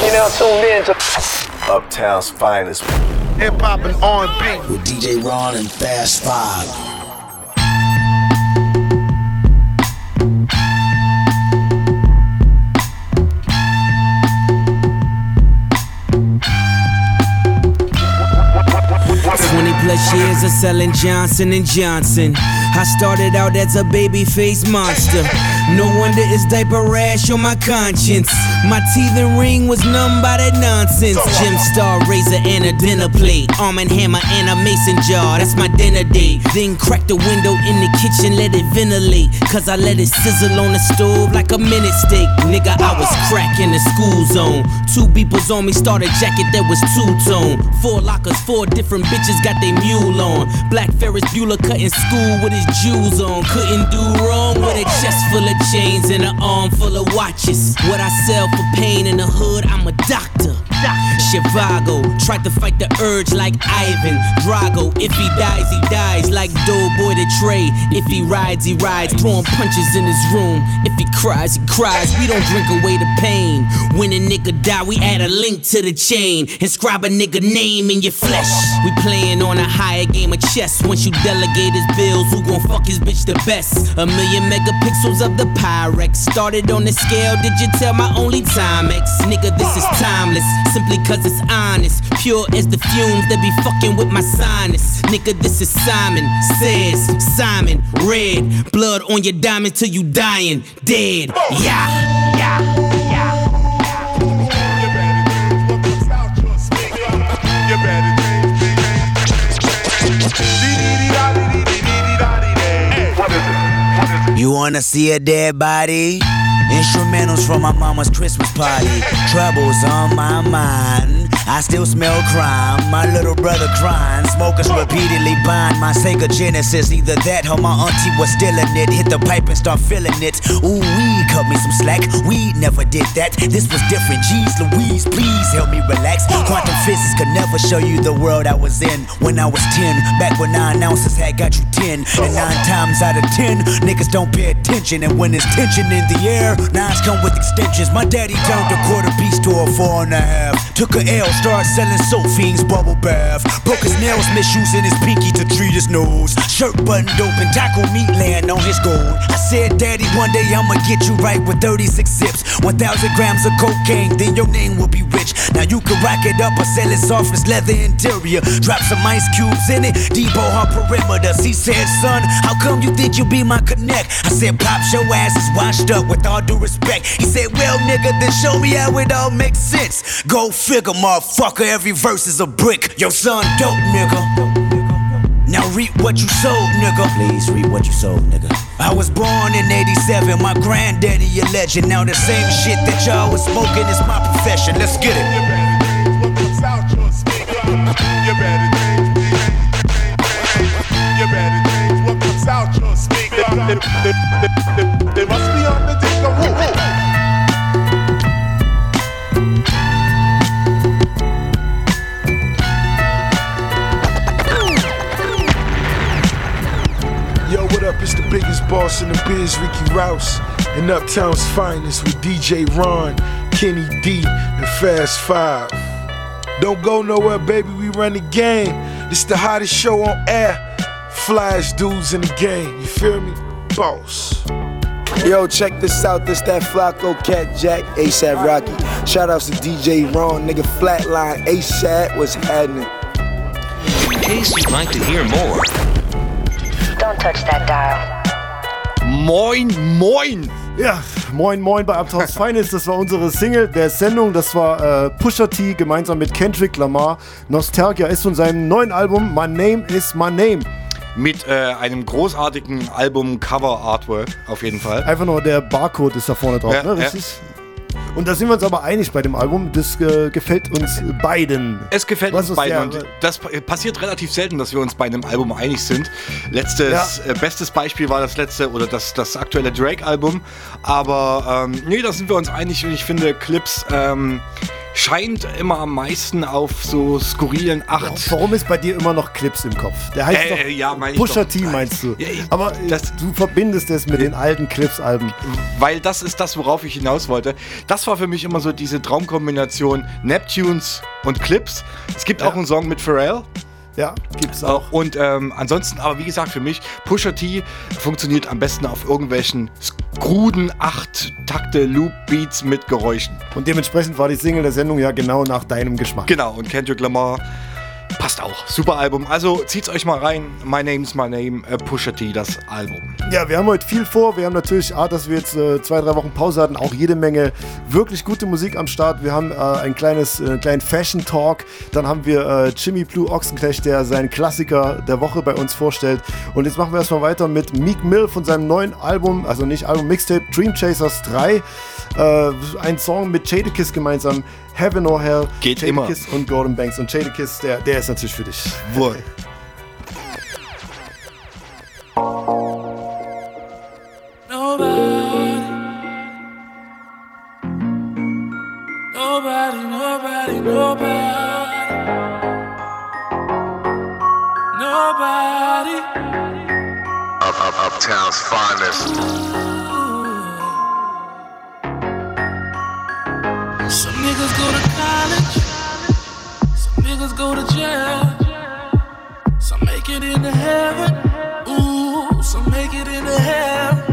You now tuned in to Uptown's finest. Hip hop and R&B. With DJ Ron and Fast Five. Plus years of selling Johnson and Johnson. I started out as a baby face monster. No wonder it's diaper rash on my conscience. My teeth and ring was numb by that nonsense. Gem star razor and a dinner plate. Arm and hammer and a mason jar. That's my dinner date. Then crack the window in the kitchen, let it ventilate. Cause I let it sizzle on the stove like a minute steak. Nigga, I was crack in the school zone. Two beepers on me, started jacket that was two tone. Four lockers, four different bitches got they mule on. Black Ferris Bueller cutting school with his jewels on. Couldn't do wrong with a chest full of chains and an arm full of watches. What I sell for pain in the hood, I'm a doctor. Chivago tried to fight the urge like Ivan Drago. If he dies, he dies like Doughboy the Trey. If he rides, he rides, throwing punches in his room. If he cries, he cries. We don't drink away the pain. When a nigga die, we add a link to the chain. Inscribe a nigga name in your flesh. We playing on a higher game of chess. Once you delegate his bills, who gon' fuck his bitch the best? A million megapixels of the Pyrex. Started on the scale, did you tell my only time Timex? Nigga, this is timeless. Simply cause it's honest. Pure as the fumes that be fucking with my sinus. Nigga, this is Simon Says, Simon Red. Blood on your diamond till you dying. Dead. Yeah. You wanna see a dead body? Instrumentals from my mama's Christmas party. Troubles on my mind. I still smell crime. My little brother crying. Smokers repeatedly bind my Sega Genesis. Either that or my auntie was stealing it. Hit the pipe and start feeling it. Ooh, we cut me some slack. We never did that. This was different. Jeez Louise, please help me relax. Quantum physics could never show you the world I was in when I was 10. Back when nine ounces had got you 10. And nine times out of 10, niggas don't pay attention. And when there's tension in the air, nines come with extensions. My daddy turned a quarter piece to a four and a half. Took a L, started selling soap bubble bath. Broke his nails, misusing his pinky to treat his nose. Shirt buttoned open, taco meat land on his gold. I said, Daddy, one day I'ma get you right with 36 zips. 1,000 grams of cocaine, then your name will be rich. Now you can rack it up or sell it soft as leather interior. Drop some ice cubes in it, depot her perimeters. He said, Son, how come you think you be my connect? I said, Pops, your ass is washed up with all due respect. He said, Well, nigga, then show me how it all makes sense. Go figure, motherfucker, every verse is a brick. Yo, son dope, nigga. Now reap what you sowed, nigga. Please reap what you sowed, nigga. I was born in 87, my granddaddy a legend. Now the same shit that y'all was smoking is my profession. Let's get it. You're ready to change me. You're ready to change what puts out, your sneak up. They must be on the digger what up? It's the biggest boss in the biz, Ricky Rouse, and Uptown's finest with DJ Ron, Kenny D, and Fast Five. Don't go nowhere, baby. We run the game. It's the hottest show on air. Flash dudes in the game. You feel me? Boss. Yo, check this out. This that Flacco Cat Jack ASAP Rocky. Shout outs to DJ Ron, nigga Flatline ASAP. What's happening? In case you'd like to hear more, Don't touch that dial. Moin, moin! Ja, moin, moin bei Uptowns Finest. Das war unsere Single der Sendung. Das war äh, Pusha T gemeinsam mit Kendrick Lamar. Nostalgia ist von seinem neuen Album My Name is My Name. Mit äh, einem großartigen Album-Cover-Artwork auf jeden Fall. Einfach nur der Barcode ist da vorne drauf, Ja, ne? ja. Und da sind wir uns aber einig bei dem Album. Das äh, gefällt uns beiden. Es gefällt uns ist beiden der- und das pa- passiert relativ selten, dass wir uns bei einem Album einig sind. Letztes, äh, bestes Beispiel war das letzte oder das, das aktuelle Drake-Album. Aber ähm, nee, da sind wir uns einig und ich finde Clips, ähm, scheint immer am meisten auf so skurrilen acht. Warum ist bei dir immer noch Clips im Kopf? Der heißt Äh, doch äh, ja, doch. T, meinst du? Ja, ich- Aber äh, das- du verbindest es mit den alten Clips-Alben. weil das ist das, worauf ich hinaus wollte. Das war für mich immer so diese Traumkombination Neptunes und Clips. Es gibt auch einen Song mit Pharrell. Ja, gibt's auch. Und ähm, ansonsten, aber wie gesagt, für mich, Pusha T funktioniert am besten auf irgendwelchen kruden 8-Takte-Loop-Beats mit Geräuschen. Und dementsprechend war die Single der Sendung ja genau nach deinem Geschmack. Genau, und Kendrick Lamar passt auch. Super Album. Also zieht's euch mal rein. My Name's My Name, äh, Pusha T, das Album. Ja, wir haben heute viel vor. Wir haben natürlich, A, dass wir jetzt äh, zwei, drei Wochen Pause hatten, auch jede Menge wirklich gute Musik am Start. Wir haben äh, ein kleines, äh, kleinen Fashion Talk. Dann haben wir äh, Jimmy Blue Ochsenknecht, der seinen Klassiker der Woche bei uns vorstellt. Und jetzt machen wir erstmal weiter mit Meek Mill von seinem neuen Album, also nicht Album, Mixtape Dream Chasers 3. Äh, ein Song mit Jadakiss gemeinsam, Heaven or Hell. Geht immer. Jadakiss und Gordon Banks. Und Jadakiss, der, der ist natürlich für dich. Wohl. Nobody, nobody, nobody. Nobody. Up, up, uptown's finest. Niggas go to college. Some niggas go to jail. Some make it into heaven. Ooh, some make it into hell.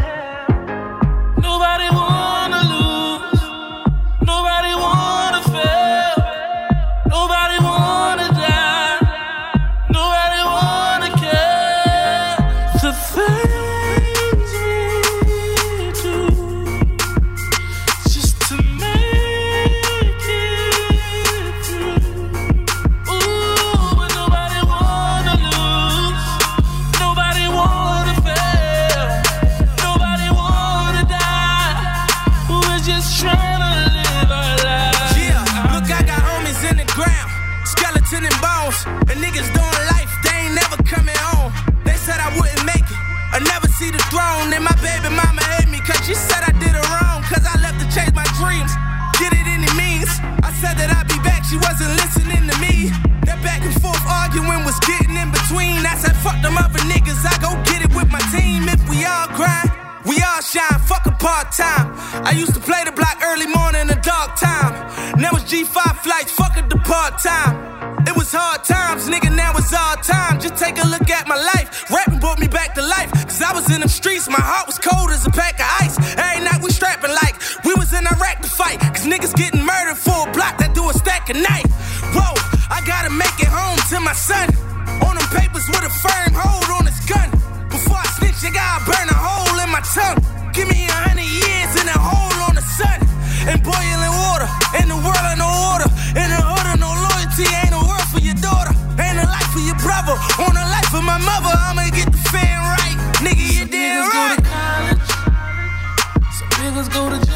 Part time. I used to play the block early morning in the dark time. Now it's G5 flights, fuck the part time. It was hard times, nigga, now it's all time. Just take a look at my life. Rapping brought me back to life. Cause I was in them streets, my heart was cold as a pack of ice. Every night we strapping like we was in Iraq to fight. Cause niggas getting murdered for a block that do a stack of night. Whoa, I gotta make it home to my son. On them papers with a firm hold on his gun. Before I snitch, I gotta burn a hole in my tongue. My mother, I'ma get the fan right. Nigga, you damn Niggas go to college. Some niggas go to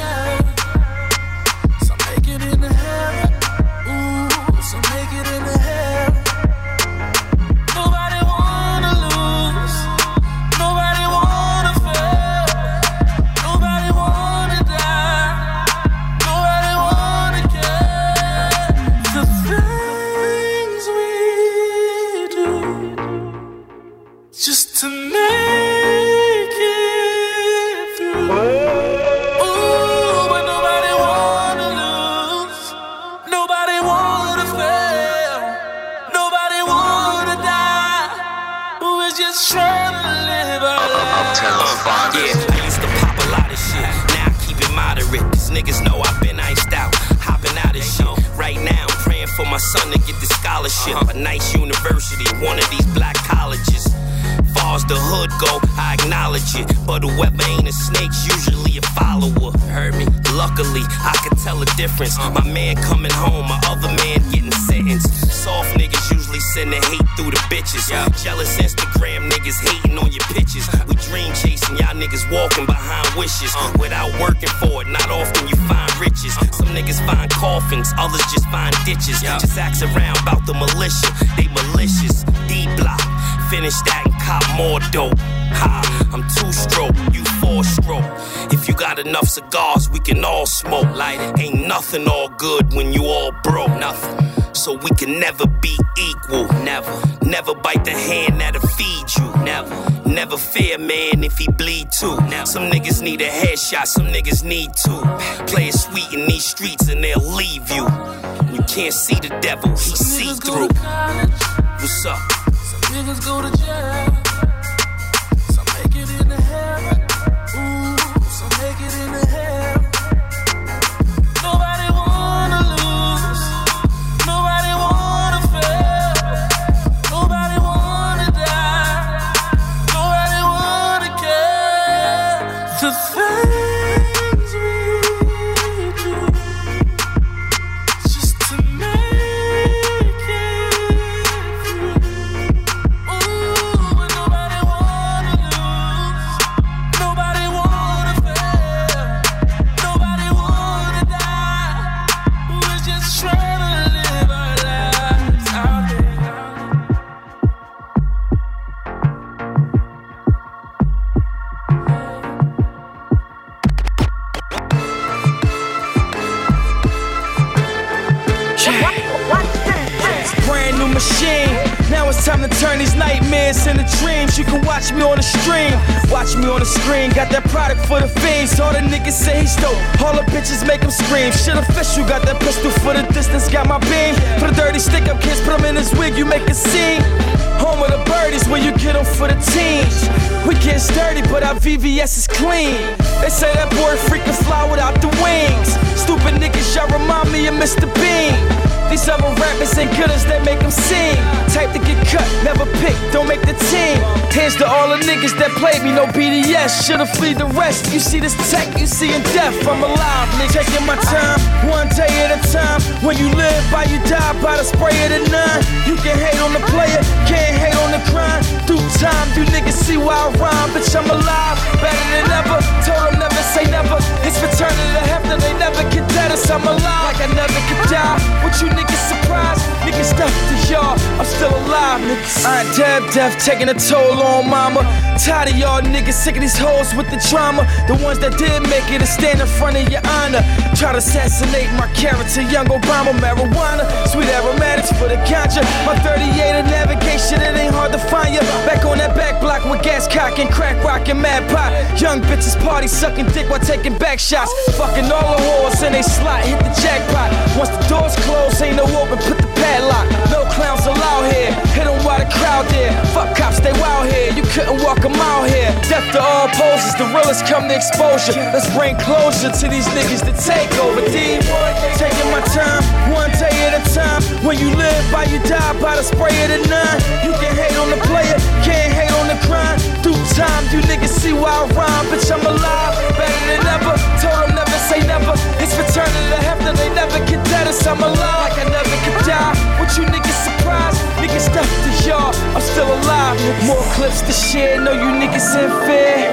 son to get the scholarship. A nice university, one of these black colleges. Far as the hood go, I acknowledge it. But whoever ain't a snake's usually a follower. Heard me? Luckily, I could tell a difference. Uh. My man coming home, my other man getting sentenced. Soft niggas usually send the hate through the bitches. Jealous Instagram niggas hating on your pictures. We dream chasing, y'all niggas walking behind wishes. Uh. Without working coffins, others just find ditches. Just ask around about the militia, they malicious. D block, finish that and cop more dope. Ha, I'm two stroke, you four stroke. If you got enough cigars, we can all smoke. Light it. Ain't nothing all good when you all broke. Nothing. So we can never be equal. Never. Never bite the hand that'll feed you. Never. Never fear man if he bleed too. Now some niggas need a headshot, some niggas need two. Play it sweet in these streets and they'll leave you. You can't see the devil, he see through. to What's up? some niggas go to jail. Watch me on the stream. Watch me on the screen. Got that product for the fiends. All the niggas say he's dope. All the bitches make him scream. Shit official. Got that pistol for the distance. Got my beam. For the dirty stick up kids. Put him in his wig. You make a scene. Home of the birdies where you get them for the teams. We get dirty, but our VVS is clean. They say that boy freaking fly without the wings. Stupid niggas, y'all remind me of Mr. Bean. These other rappers ain't good as they make them sing. Type to get cut, never pick, don't make the team. Here's to all the niggas that played me, no BDS. Should've fleed the rest. You see this tech, you see in death. I'm alive, nigga. Taking my time, one day at a time. When you live by, you die by the spray of the nine. You can hate on the player, can't hate on the crime. Through time, you niggas see why I rhyme. Bitch, I'm alive, better than ever. Told them never say never. It's return to heaven, they never get dead us. I'm alive, like I never could die. What you niggas surprised? Niggas stuff to y'all, I'm still alive, niggas. I ain't dead, death taking a toll on mama. Tired of y'all niggas, sick of these hoes with the trauma. The ones that did make it to stand in front of your honor. Try to assassinate my character, young Obama, marijuana. Sweet aromatics for the ganja. My 38 of navigation, it ain't hard to find ya. Back on that back block with gas cock and crack rock and mad pot. Young bitches party sucking dick while taking back shots. Fucking all the whores in they slot, hit the jackpot. Once the doors close, ain't no open, put the padlock. No clowns allowed here. Hit 'em while the crowd there. Fuck cops, they wild here. You couldn't walk a mile here. Death to all poses, the realest come to exposure. Let's bring closure to these niggas that take over. D, taking my time, one day at a time. When you live by, you die by the spray of the nine. You can hate on the player, can't hate on the crime. Through time, you niggas see why I rhyme. Bitch, I'm alive, better than ever. Told them say never. It's return to heaven, they never get dead us. I'm alive, like I never could die. What you niggas surprised? Niggas stuff to y'all, I'm still alive. More clips to share, know you niggas in fear.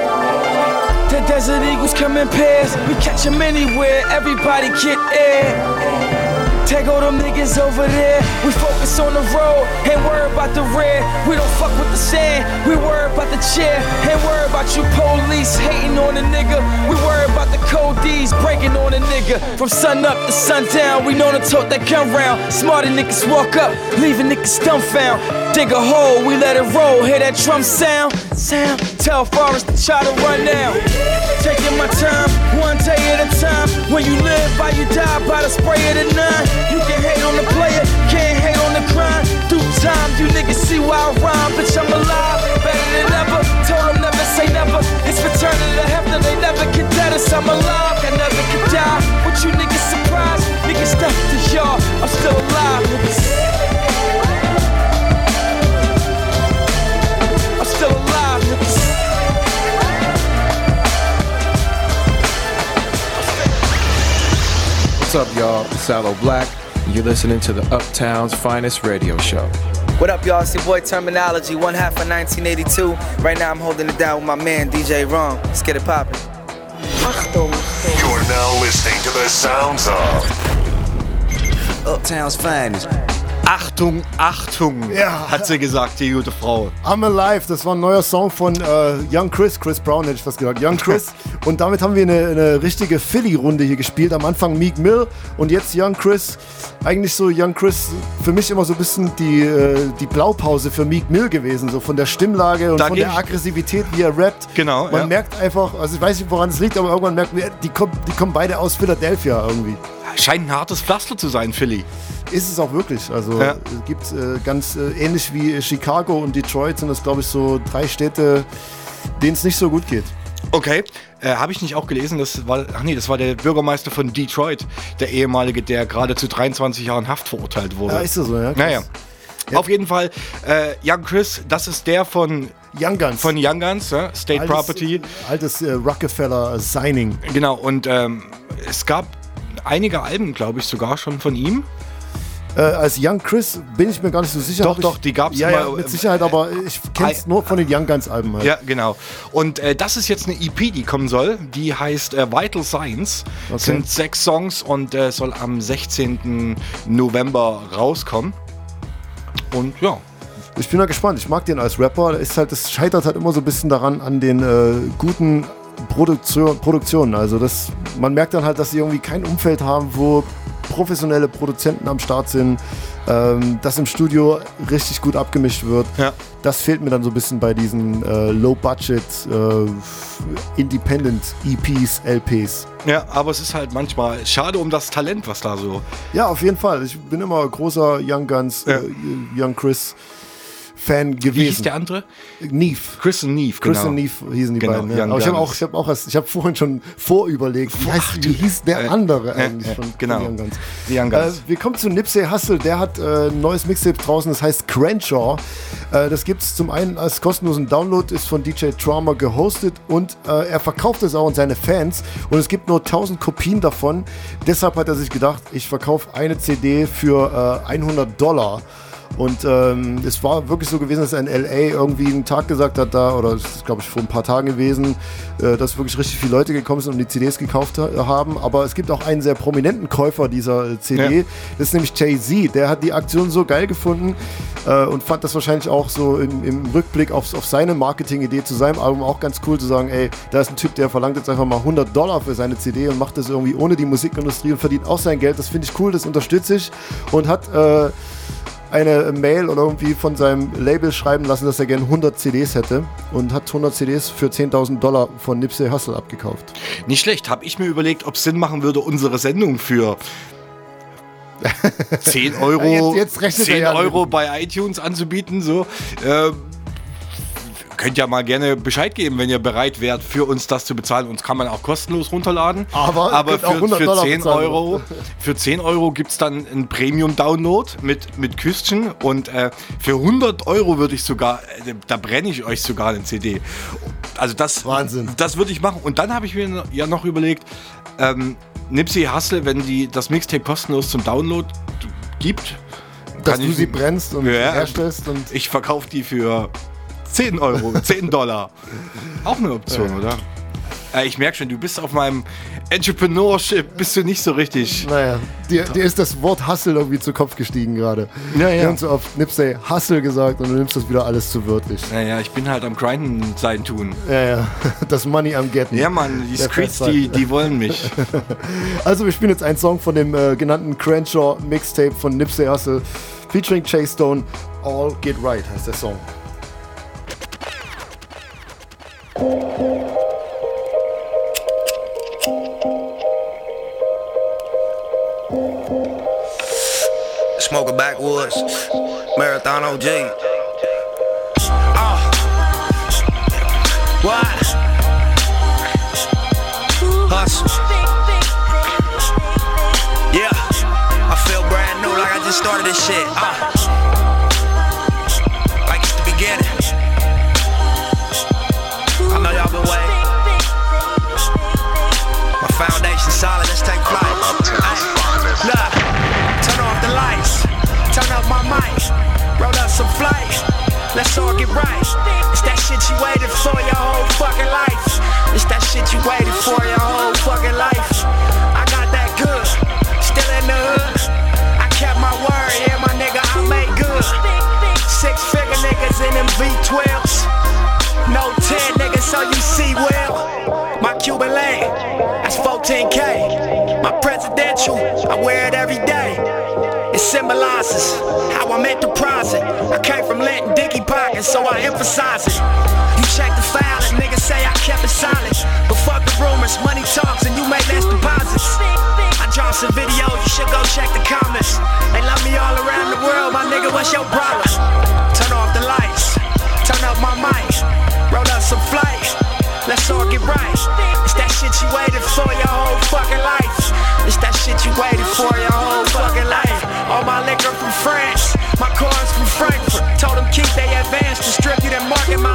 The desert eagles come in pairs. We catch 'em anywhere, everybody get air. Take all them niggas over there. We focus on the road, ain't worry about the rear. We don't fuck with the sand, we worry about the chair. Ain't worry about you police hating on a nigga. We worry about the cold D's breaking on a nigga. From sun up to sundown, we know to talk that gun round. Smarter niggas walk up, leaving niggas dumbfound. Dig a hole, we let it roll. Hear that drum sound? Sound. Tell Forrest to try to run down. Taking my time, one day at a time. When you live by, you die by the spray of the nine. You can hate on the player, can't hate on the grind. Through time, you niggas see why I rhyme. Bitch, I'm alive, better than ever. Told them never say never. It's return to heaven, they never get dead us. I'm alive, I never could die. What you niggas surprised? Niggas stuff to y'all, I'm still alive, niggas. What's up, y'all? It's Sallow Black, and you're listening to the Uptown's finest radio show. What up, y'all? It's your boy Terminology, one half of 1982. Right now, I'm holding it down with my man DJ Ron. Let's get it poppin'. You're now listening to the sounds of Uptown's finest. Achtung, Achtung, Ja. hat sie gesagt, die gute Frau. I'm Alive, das war ein neuer Song von äh, Young Chris, Chris Brown hätte ich fast gesagt, Young Chris. und damit haben wir eine, eine richtige Philly-Runde hier gespielt. Am Anfang Meek Mill und jetzt Young Chris. Eigentlich so Young Chris, für mich immer so ein bisschen die, äh, die Blaupause für Meek Mill gewesen, so von der Stimmlage und Da von der Aggressivität, wie er rappt. Genau, Man ja. merkt einfach, also ich weiß nicht, woran es liegt, aber irgendwann merkt man, die kommen, die kommen beide aus Philadelphia irgendwie. Scheint ein hartes Pflaster zu sein, Philly. Ist es auch wirklich. Also Ja. es gibt äh, ganz äh, ähnlich wie Chicago und Detroit sind das, glaube ich, so drei Städte, denen es nicht so gut geht. Okay, äh, habe ich nicht auch gelesen, das war, ach nee, das war der Bürgermeister von Detroit, der ehemalige, der gerade zu 23 Jahren Haft verurteilt wurde. Ja, ist das so, ja? Krass. Naja. Auf jeden Fall, äh, Young Chris, das ist der von Young Guns. Von Young Guns, ja, State Altes- Property. Altes äh, Rockefeller Signing. Genau, und ähm, es gab einige Alben, glaube ich, sogar schon von ihm. Äh, als Young Chris bin ich mir gar nicht so sicher. Doch, ich, doch, die gab's ja, immer, Ja, mit äh, Sicherheit, aber ich kenne es nur von den Young Guns Alben. Halt. Ja, genau. Und äh, das ist jetzt eine EP, die kommen soll. Die heißt äh, Vital Signs. Okay. Sind sechs Songs und äh, soll am 16. November rauskommen. Und ja. Ich bin da gespannt. Ich mag den als Rapper. Ist halt, das scheitert halt immer so ein bisschen daran an den äh, guten Produktion, Produktionen. Also das, man merkt dann halt, dass sie irgendwie kein Umfeld haben, wo professionelle Produzenten am Start sind, ähm, dass im Studio richtig gut abgemischt wird. Ja. Das fehlt mir dann so ein bisschen bei diesen äh, Low-Budget äh, Independent EPs, LPs. Ja, aber es ist halt manchmal schade um das Talent, was da so. Ja, auf jeden Fall. Ich bin immer großer Young Guns, Ja. äh, Young Chris Fan gewesen. Wie hieß der andere? Neve. Chris und Neve, Chris genau. und Neve hießen die Genau, beiden. Ja. Aber ich habe auch, ich habe auch, erst- ich habe vorhin schon vorüberlegt, wie, heißt, wie hieß der äh, andere äh, eigentlich äh, von, genau. von Young Guns. Die Young Guns. Äh, wir kommen zu Nipsey Hussle, der hat äh, ein neues Mixtape draußen, das heißt Crenshaw. Äh, das gibt es zum einen als kostenlosen Download, ist von DJ Trauma gehostet und äh, er verkauft es auch an seine Fans und es gibt nur 1000 Kopien davon. Deshalb hat er sich gedacht, ich verkaufe eine CD für äh, 100 Dollar. Und ähm, es war wirklich so gewesen, dass er in LA irgendwie einen Tag gesagt hat, da, oder das ist glaube ich vor ein paar Tagen gewesen, äh, dass wirklich richtig viele Leute gekommen sind und die CDs gekauft ha haben. Aber es gibt auch einen sehr prominenten Käufer dieser äh, CD, Ja. das ist nämlich Jay-Z. Der hat die Aktion so geil gefunden äh, und fand das wahrscheinlich auch so im, im Rückblick auf, auf seine Marketingidee zu seinem Album auch ganz cool zu sagen, ey, da ist ein Typ, der verlangt jetzt einfach mal 100 Dollar für seine CD und macht das irgendwie ohne die Musikindustrie und verdient auch sein Geld. Das finde ich cool, das unterstütze ich und hat äh, eine Mail oder irgendwie von seinem Label schreiben lassen, dass er gerne 100 CDs hätte und hat 100 CDs für 10.000 Dollar von Nipsey Hussle abgekauft. Nicht schlecht. Habe ich mir überlegt, ob es Sinn machen würde, unsere Sendung für 10 Euro, jetzt- jetzt rechnet er 10 ja Euro bei iTunes anzubieten. So. Ähm, könnt ja mal gerne Bescheid geben, wenn ihr bereit wärt, für uns das zu bezahlen. Uns kann man auch kostenlos runterladen. Aber Aber für, 100 für, Dollar 10 bezahlen. Euro, für 10 Euro gibt es dann einen Premium-Download mit, mit Küstchen. Und äh, für 100 Euro würde ich sogar, äh, da brenne ich euch sogar eine CD. Also das, Wahnsinn. das würde ich machen. Und dann habe ich mir ja noch überlegt, ähm, Nipsey Hussle, wenn die das Mixtape kostenlos zum Download gibt, Dass du sie brennst und Ja. herstellst und ich verkaufe die für 10 Euro, 10 Dollar. Auch eine Option, oder? Äh, ich merke schon, du bist auf meinem Entrepreneurship, bist du nicht so richtig. Naja, dir, dir ist das Wort Hustle irgendwie zu Kopf gestiegen gerade. Ja, ja. Wir haben so oft Nipsey Hustle gesagt und du nimmst das wieder alles zu wörtlich. Naja, ich bin halt am Grinden sein tun. Ja, ja. Das Money am Getten. Ja, Mann, die Der Streets, die, die wollen mich. Also wir spielen jetzt einen Song von dem äh, genannten Crenshaw Mixtape von Nipsey Hussle featuring Chase Stone. All Get Right heißt der Song. Smoking backwoods, marathon OG. Uh, what? Hustle. Yeah, I feel brand new like I just started this shit. Uh, flights. Let's all get right. It's that shit you waited for your whole fucking life. It's that shit you waited for your whole fucking life. I got that good, still in the hood. I kept my word, yeah, my nigga, I made good. Six figure niggas in them V12s. No 10 niggas, so you see well. My Cuban lane, that's 14K. My presidential, I wear it every day. Symbolizes how I'm enterprising. I came from letting Dicky pockets, so I emphasize it. You check the file and niggas say I kept it silent. But fuck the rumors, money talks and you make less deposits. I dropped some videos, you should go check the comments. They love me all around the world, my nigga, what's your problem? Turn off the lights, turn up my mic, roll up some flights. Let's all get right. It's that shit you waited for your whole fucking life. It's that shit you waited for your whole. All my liquor from France, my cars from Frankfurt. Told them keep they advance, to strip distribute and market my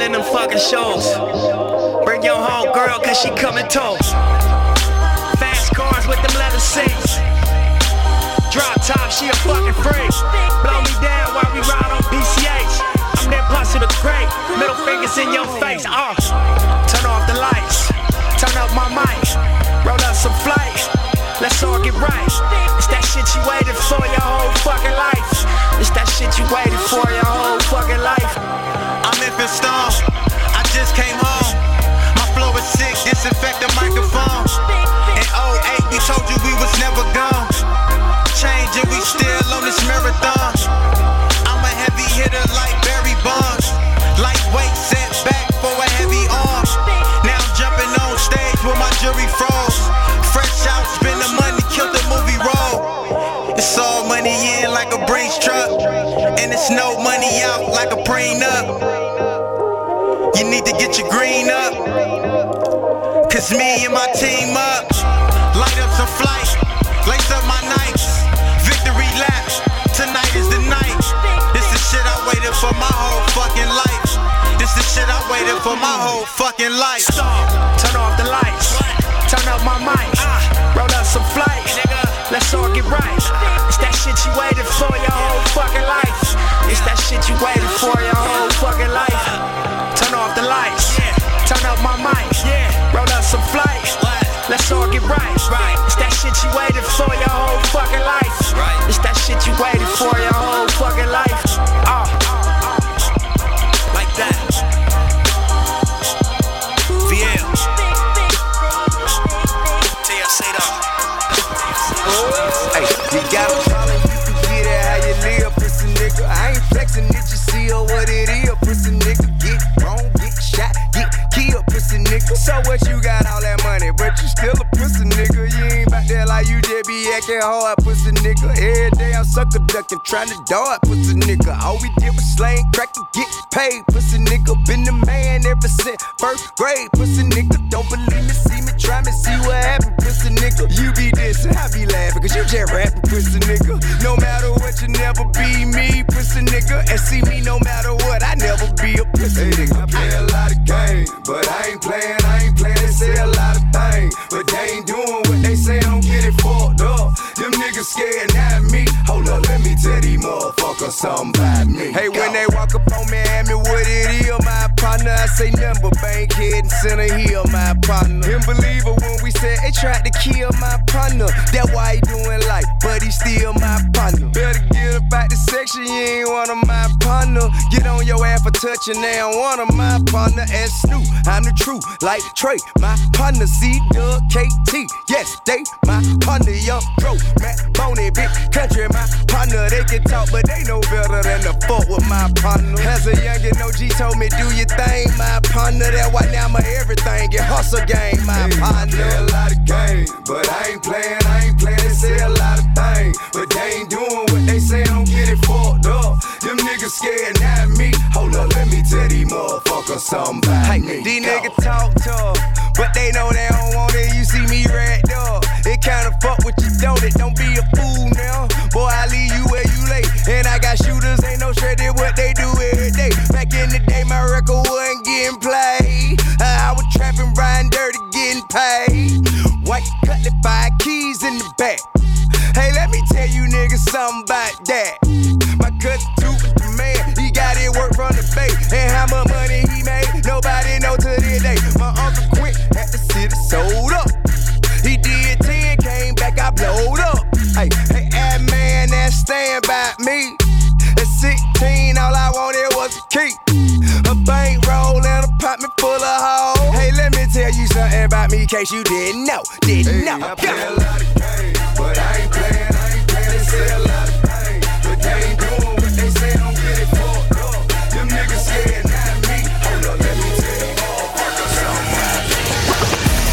in them fucking shows. Bring your home girl, cause she coming too. Fast cars with them leather seats. Drop top, she a fucking freak. Blow me down while we ride on PCH. I'm that pussy the great. Middle fingers in your face. Uh. Turn off the lights. Turn up my mic. Roll up some flights. Let's all get right. It's that shit you waited for your whole fucking life. It's that shit you waited for your whole fucking life. I'm Memphis Stone. I just came home. My flow is sick. Disinfect the microphone. In 08, we told you we was never gone. Change and we still on this marathon. I'm a heavy hitter like Barry Bonds. Lightweight set back for a heavy arm. Now I'm jumping on stage with my jury froze. No money out like a prenup. You need to get your green up. Cause me and my team up. Light up some flight, lace up my nights. Victory laps. tonight is the night. This is shit I waited for my whole fucking life. This is shit I waited for my whole fucking life. Stop, turn off the lights. Turn up my mic. Roll up some flights. Let's all get right. It's that shit you waited for your whole fucking life. It's that shit you waited for your whole fucking life. Turn off the lights. Turn up my mic. Roll up some flights. Let's all get right. It's that shit you waited for your whole fucking life. It's that shit you waited for acting hard, pussy nigga. Every day I'm sucker ducking, trying to dart, pussy nigga. All we did was slang, crack and get paid, pussy nigga. Been the man ever since first grade, pussy nigga. Don't believe me, see me, try me, see what happened, pussy nigga. You be dissing, I be laughing, cause you just rapping, pussy nigga. No matter what, you never be me, pussy nigga. And see me no matter what, I never be a pussy nigga. I play a lot of games, but I ain't playing, motherfuckers something about me. Hey, when they walk up on me, ask me what it is, my partner. I say nothing but bankhead and center heel, my partner. Unbeliever when we said they tried to kill my partner. That why he doing life, but he still my partner. Better up the section, you ain't one of my partner. Get on your ass for touching, they don't one of my partner. As Snoop, I'm the truth, like Trey, my partner. C Doug KT, yes, they my partner. Young Dro, Matt Boney, big country, my partner. They can talk, but they know better than to fuck with my partner. As a youngin', OG told me, do your thing, my partner. That why now my everything get hustle game, my Hey, partner. play a lot of games, but I ain't playing, I ain't playing. They say a lot of things, but they ain't doing what they say. Don't get it fucked up. Them niggas scared, not me. Hold up, let me tell these motherfuckers something about Hey, me. these niggas talk tough, but they know they don't want case you didn't know. Didn't know. I play a lot of games, but I ain't playing, I ain't playing. They say a lot of things, but they ain't doing what they say. Don't get it fucked up. Them niggas scared, not me. Hold up, let me tell you, something.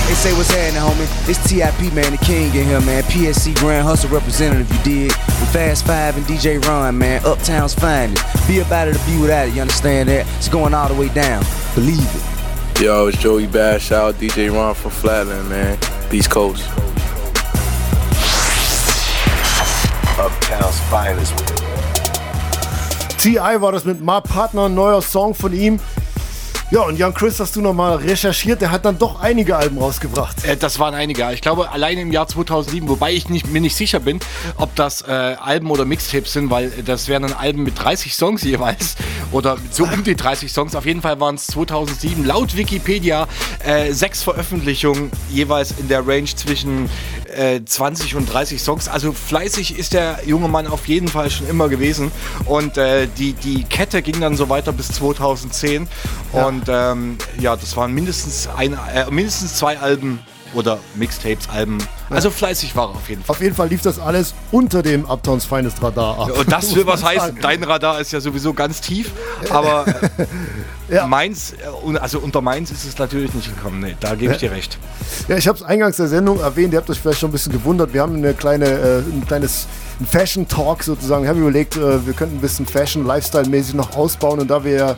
They say what's happening, homie. It's TIP, man, the king in here, man. PSC Grand Hustle representative, you? With Fast Five and DJ Ron, man. Uptown's finest. Be about it or be without it, you understand that? It's going all the way down. Believe it. Yo, it's Joey Bash. Shout out DJ Ron from Flatland, man. East Coast. Uptown's finest. T.I. war das mit My Partner, ein neuer Song von ihm. Ja, und Jan Chris hast du nochmal recherchiert, der hat dann doch einige Alben rausgebracht. Äh, das waren einige. Ich glaube, allein im Jahr 2007, wobei ich nicht, mir nicht sicher bin, ob das äh, Alben oder Mixtapes sind, weil das wären dann Alben mit 30 Songs jeweils oder so um die 30 Songs. Auf jeden Fall waren es 2007 laut Wikipedia äh, sechs Veröffentlichungen jeweils in der Range zwischen äh, 20 und 30 Songs. Also fleißig ist der junge Mann auf jeden Fall schon immer gewesen. Und äh, die, die Kette ging dann so weiter bis 2010. Ja. Und ähm, ja, das waren mindestens, ein, äh, mindestens zwei Alben oder Mixtapes, Alben. Also fleißig war er auf jeden Fall. Auf jeden Fall lief das alles unter dem Uptowns Finest Radar ab. Und das will was heißen. Dein Radar ist ja sowieso ganz tief, aber Ja. meins, äh, also unter meins ist es natürlich nicht gekommen. Nee, da gebe ich Ja. dir recht. Ja, ich habe es eingangs der Sendung erwähnt, ihr habt euch vielleicht schon ein bisschen gewundert. Wir haben eine kleine, äh, ein kleines Fashion Talk sozusagen. Wir haben überlegt, äh, wir könnten ein bisschen Fashion, Lifestyle-mäßig noch ausbauen. Und da wir ja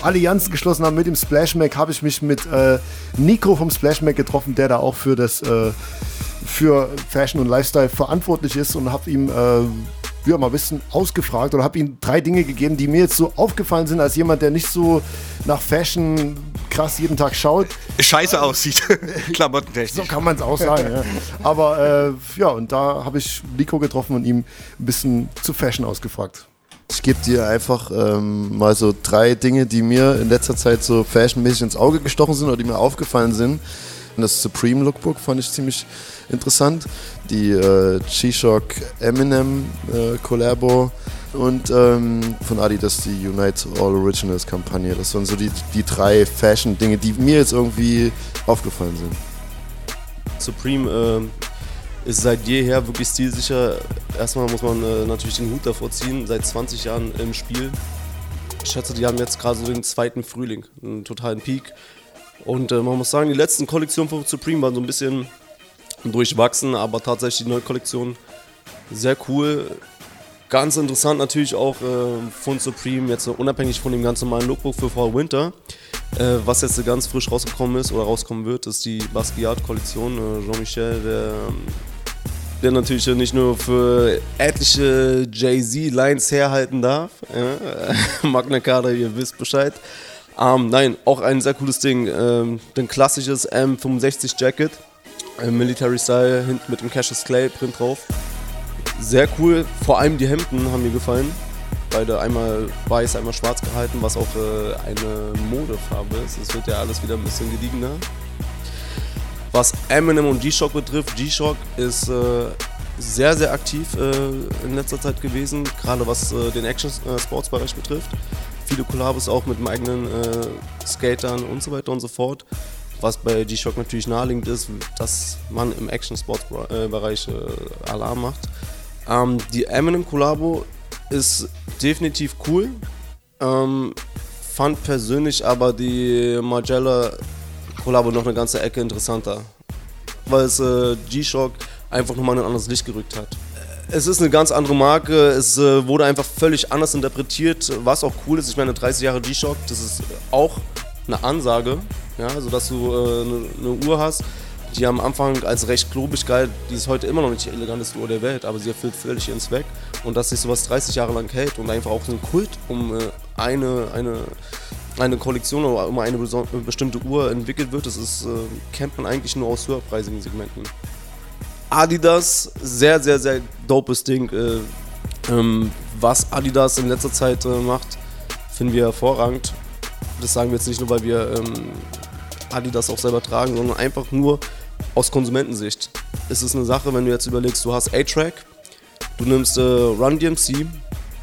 Allianzen geschlossen haben mit dem Splash Mac, habe ich mich mit äh, Nico vom Splash Mac getroffen, der da auch für das äh, für Fashion und Lifestyle verantwortlich ist und habe ihm äh, ja, mal ein bisschen ausgefragt oder habe ihm drei Dinge gegeben, die mir jetzt so aufgefallen sind, als jemand, der nicht so nach Fashion krass jeden Tag schaut. Scheiße aussieht, klamottentechnisch. So kann man es auch sagen. ja. Aber äh, ja, und da habe ich Nico getroffen und ihm ein bisschen zu Fashion ausgefragt. Ich gebe dir einfach ähm, mal so drei Dinge, die mir in letzter Zeit so fashionmäßig ins Auge gestochen sind oder die mir aufgefallen sind. Das Supreme Lookbook fand ich ziemlich interessant. Die äh, G-Shock Eminem äh, Collabo und ähm, von Adidas die Unite All Originals Kampagne. Das waren so die, die drei Fashion-Dinge, die mir jetzt irgendwie aufgefallen sind. Supreme ähm, ist seit jeher wirklich stilsicher. Erstmal muss man äh, natürlich den Hut davor ziehen, seit 20 Jahren im Spiel. Ich schätze, die haben jetzt gerade so den zweiten Frühling, einen totalen Peak. Und äh, man muss sagen, die letzten Kollektionen von Supreme waren so ein bisschen durchwachsen, aber tatsächlich die neue Kollektion sehr cool. Ganz interessant natürlich auch äh, von Supreme, jetzt unabhängig von dem ganz normalen Lookbook für Fall Winter. Äh, was jetzt ganz frisch rausgekommen ist oder rauskommen wird, ist die Basquiat-Kollektion. Äh, Jean-Michel, der, ähm, der natürlich nicht nur für etliche Jay-Z-Lines herhalten darf. Magna Carta, ihr wisst Bescheid. Ähm, nein, auch ein sehr cooles Ding. Ähm, ein klassisches M65 Jacket. Äh, Military Style, hinten mit dem Cassius Clay Print drauf. Sehr cool, vor allem die Hemden haben mir gefallen. Beide einmal weiß, einmal schwarz gehalten, was auch äh, eine Modefarbe ist. Es wird ja alles wieder ein bisschen gediegener. Was Eminem und G-Shock betrifft, G-Shock ist äh, sehr, sehr aktiv äh, in letzter Zeit gewesen, gerade was äh, den Action-Sports-Bereich betrifft. Viele Kollabos auch mit dem eigenen äh, Skatern und so weiter und so fort. Was bei G-Shock natürlich naheliegend ist, dass man im Action-Sports-Bereich äh, Alarm macht. Ähm, die Eminem-Kollabo ist definitiv cool. Ähm, fand persönlich aber die Margella-Kollabo noch eine ganze Ecke interessanter. Weil es äh, G-Shock einfach nochmal in ein anderes Licht gerückt hat. Es ist eine ganz andere Marke, es äh, wurde einfach völlig anders interpretiert, was auch cool ist. Ich meine, 30 Jahre G-Shock, das ist auch eine Ansage, ja, also dass du äh, eine, eine Uhr hast, die am Anfang als recht klobig galt, die ist heute immer noch nicht die eleganteste Uhr der Welt, aber sie erfüllt völlig ihren Zweck und dass sich sowas 30 Jahre lang hält und einfach auch so ein Kult um äh, eine, eine, eine Kollektion oder um eine bestimmte Uhr entwickelt wird, das ist, äh, kennt man eigentlich nur aus höherpreisigen Segmenten. Adidas, sehr, sehr, sehr dopes Ding. Äh, ähm, was Adidas in letzter Zeit äh, macht, finden wir hervorragend. Das sagen wir jetzt nicht nur, weil wir ähm, Adidas auch selber tragen, sondern einfach nur aus Konsumentensicht. Es ist eine Sache, wenn du jetzt überlegst, du hast A-Track, du nimmst äh, Run DMC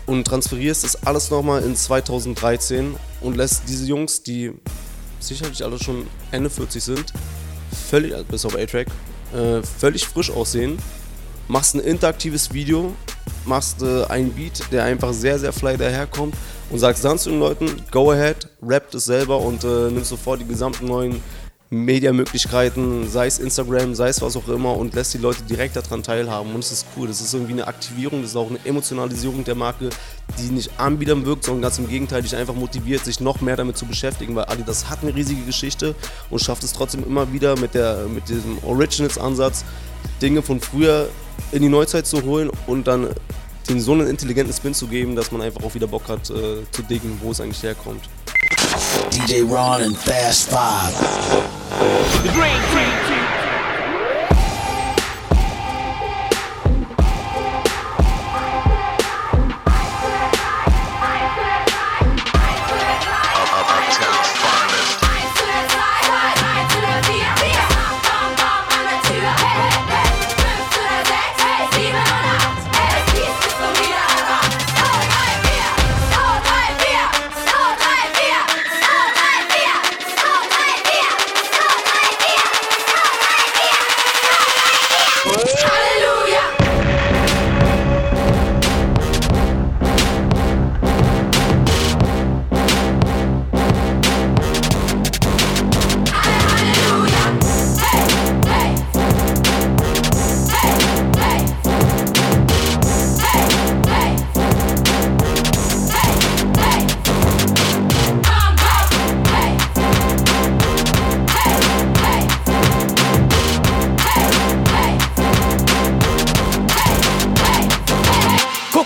und transferierst das alles nochmal in 2013 und lässt diese Jungs, die sicherlich alle schon Ende 40 sind, völlig, bis auf A-Track, äh, völlig frisch aussehen, machst ein interaktives Video, machst äh, einen Beat, der einfach sehr, sehr fly daherkommt und sagst dann zu den Leuten, go ahead, rappt es selber und äh, nimmst sofort die gesamten neuen Mediamöglichkeiten, sei es Instagram, sei es was auch immer und lässt die Leute direkt daran teilhaben und es ist cool. Das ist irgendwie eine Aktivierung, das ist auch eine Emotionalisierung der Marke, die nicht anbiedern wirkt, sondern ganz im Gegenteil, dich einfach motiviert, sich noch mehr damit zu beschäftigen, weil Adidas hat eine riesige Geschichte und schafft es trotzdem immer wieder mit, der, mit diesem Originals-Ansatz, Dinge von früher in die Neuzeit zu holen und dann den so einen intelligenten Spin zu geben, dass man einfach auch wieder Bock hat äh, zu diggen, wo es eigentlich herkommt. DJ Ron and Fast Five. The Green Team.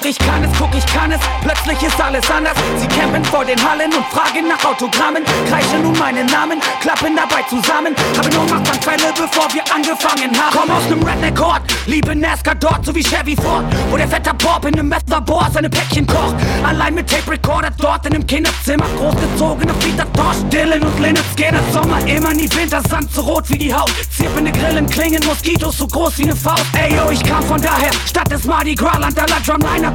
Ich kann es, guck, ich kann es, plötzlich ist alles anders. Sie campen vor den Hallen und fragen nach Autogrammen. Kreischen nun meinen Namen, klappen dabei zusammen. Habe nur Machtanfälle, bevor wir angefangen haben. Komm aus nem Redneck-Ort, liebe NASCAR dort, so wie Chevy Ford. Wo der fette Bob in nem Meth-Labor seine Päckchen kocht. Allein mit Tape-Recorder dort in nem Kinderzimmer. Großgezogen auf Peter Tosh, Dylan und Lynyrd Skinner. Sommer immer nie Winter, Sand so rot wie die Haut. Zirpende Grillen, klingen Moskitos so groß wie ne Faust. Ey yo, ich kam von daher, Stadt des Mardi Gras, Land aller Drumliner,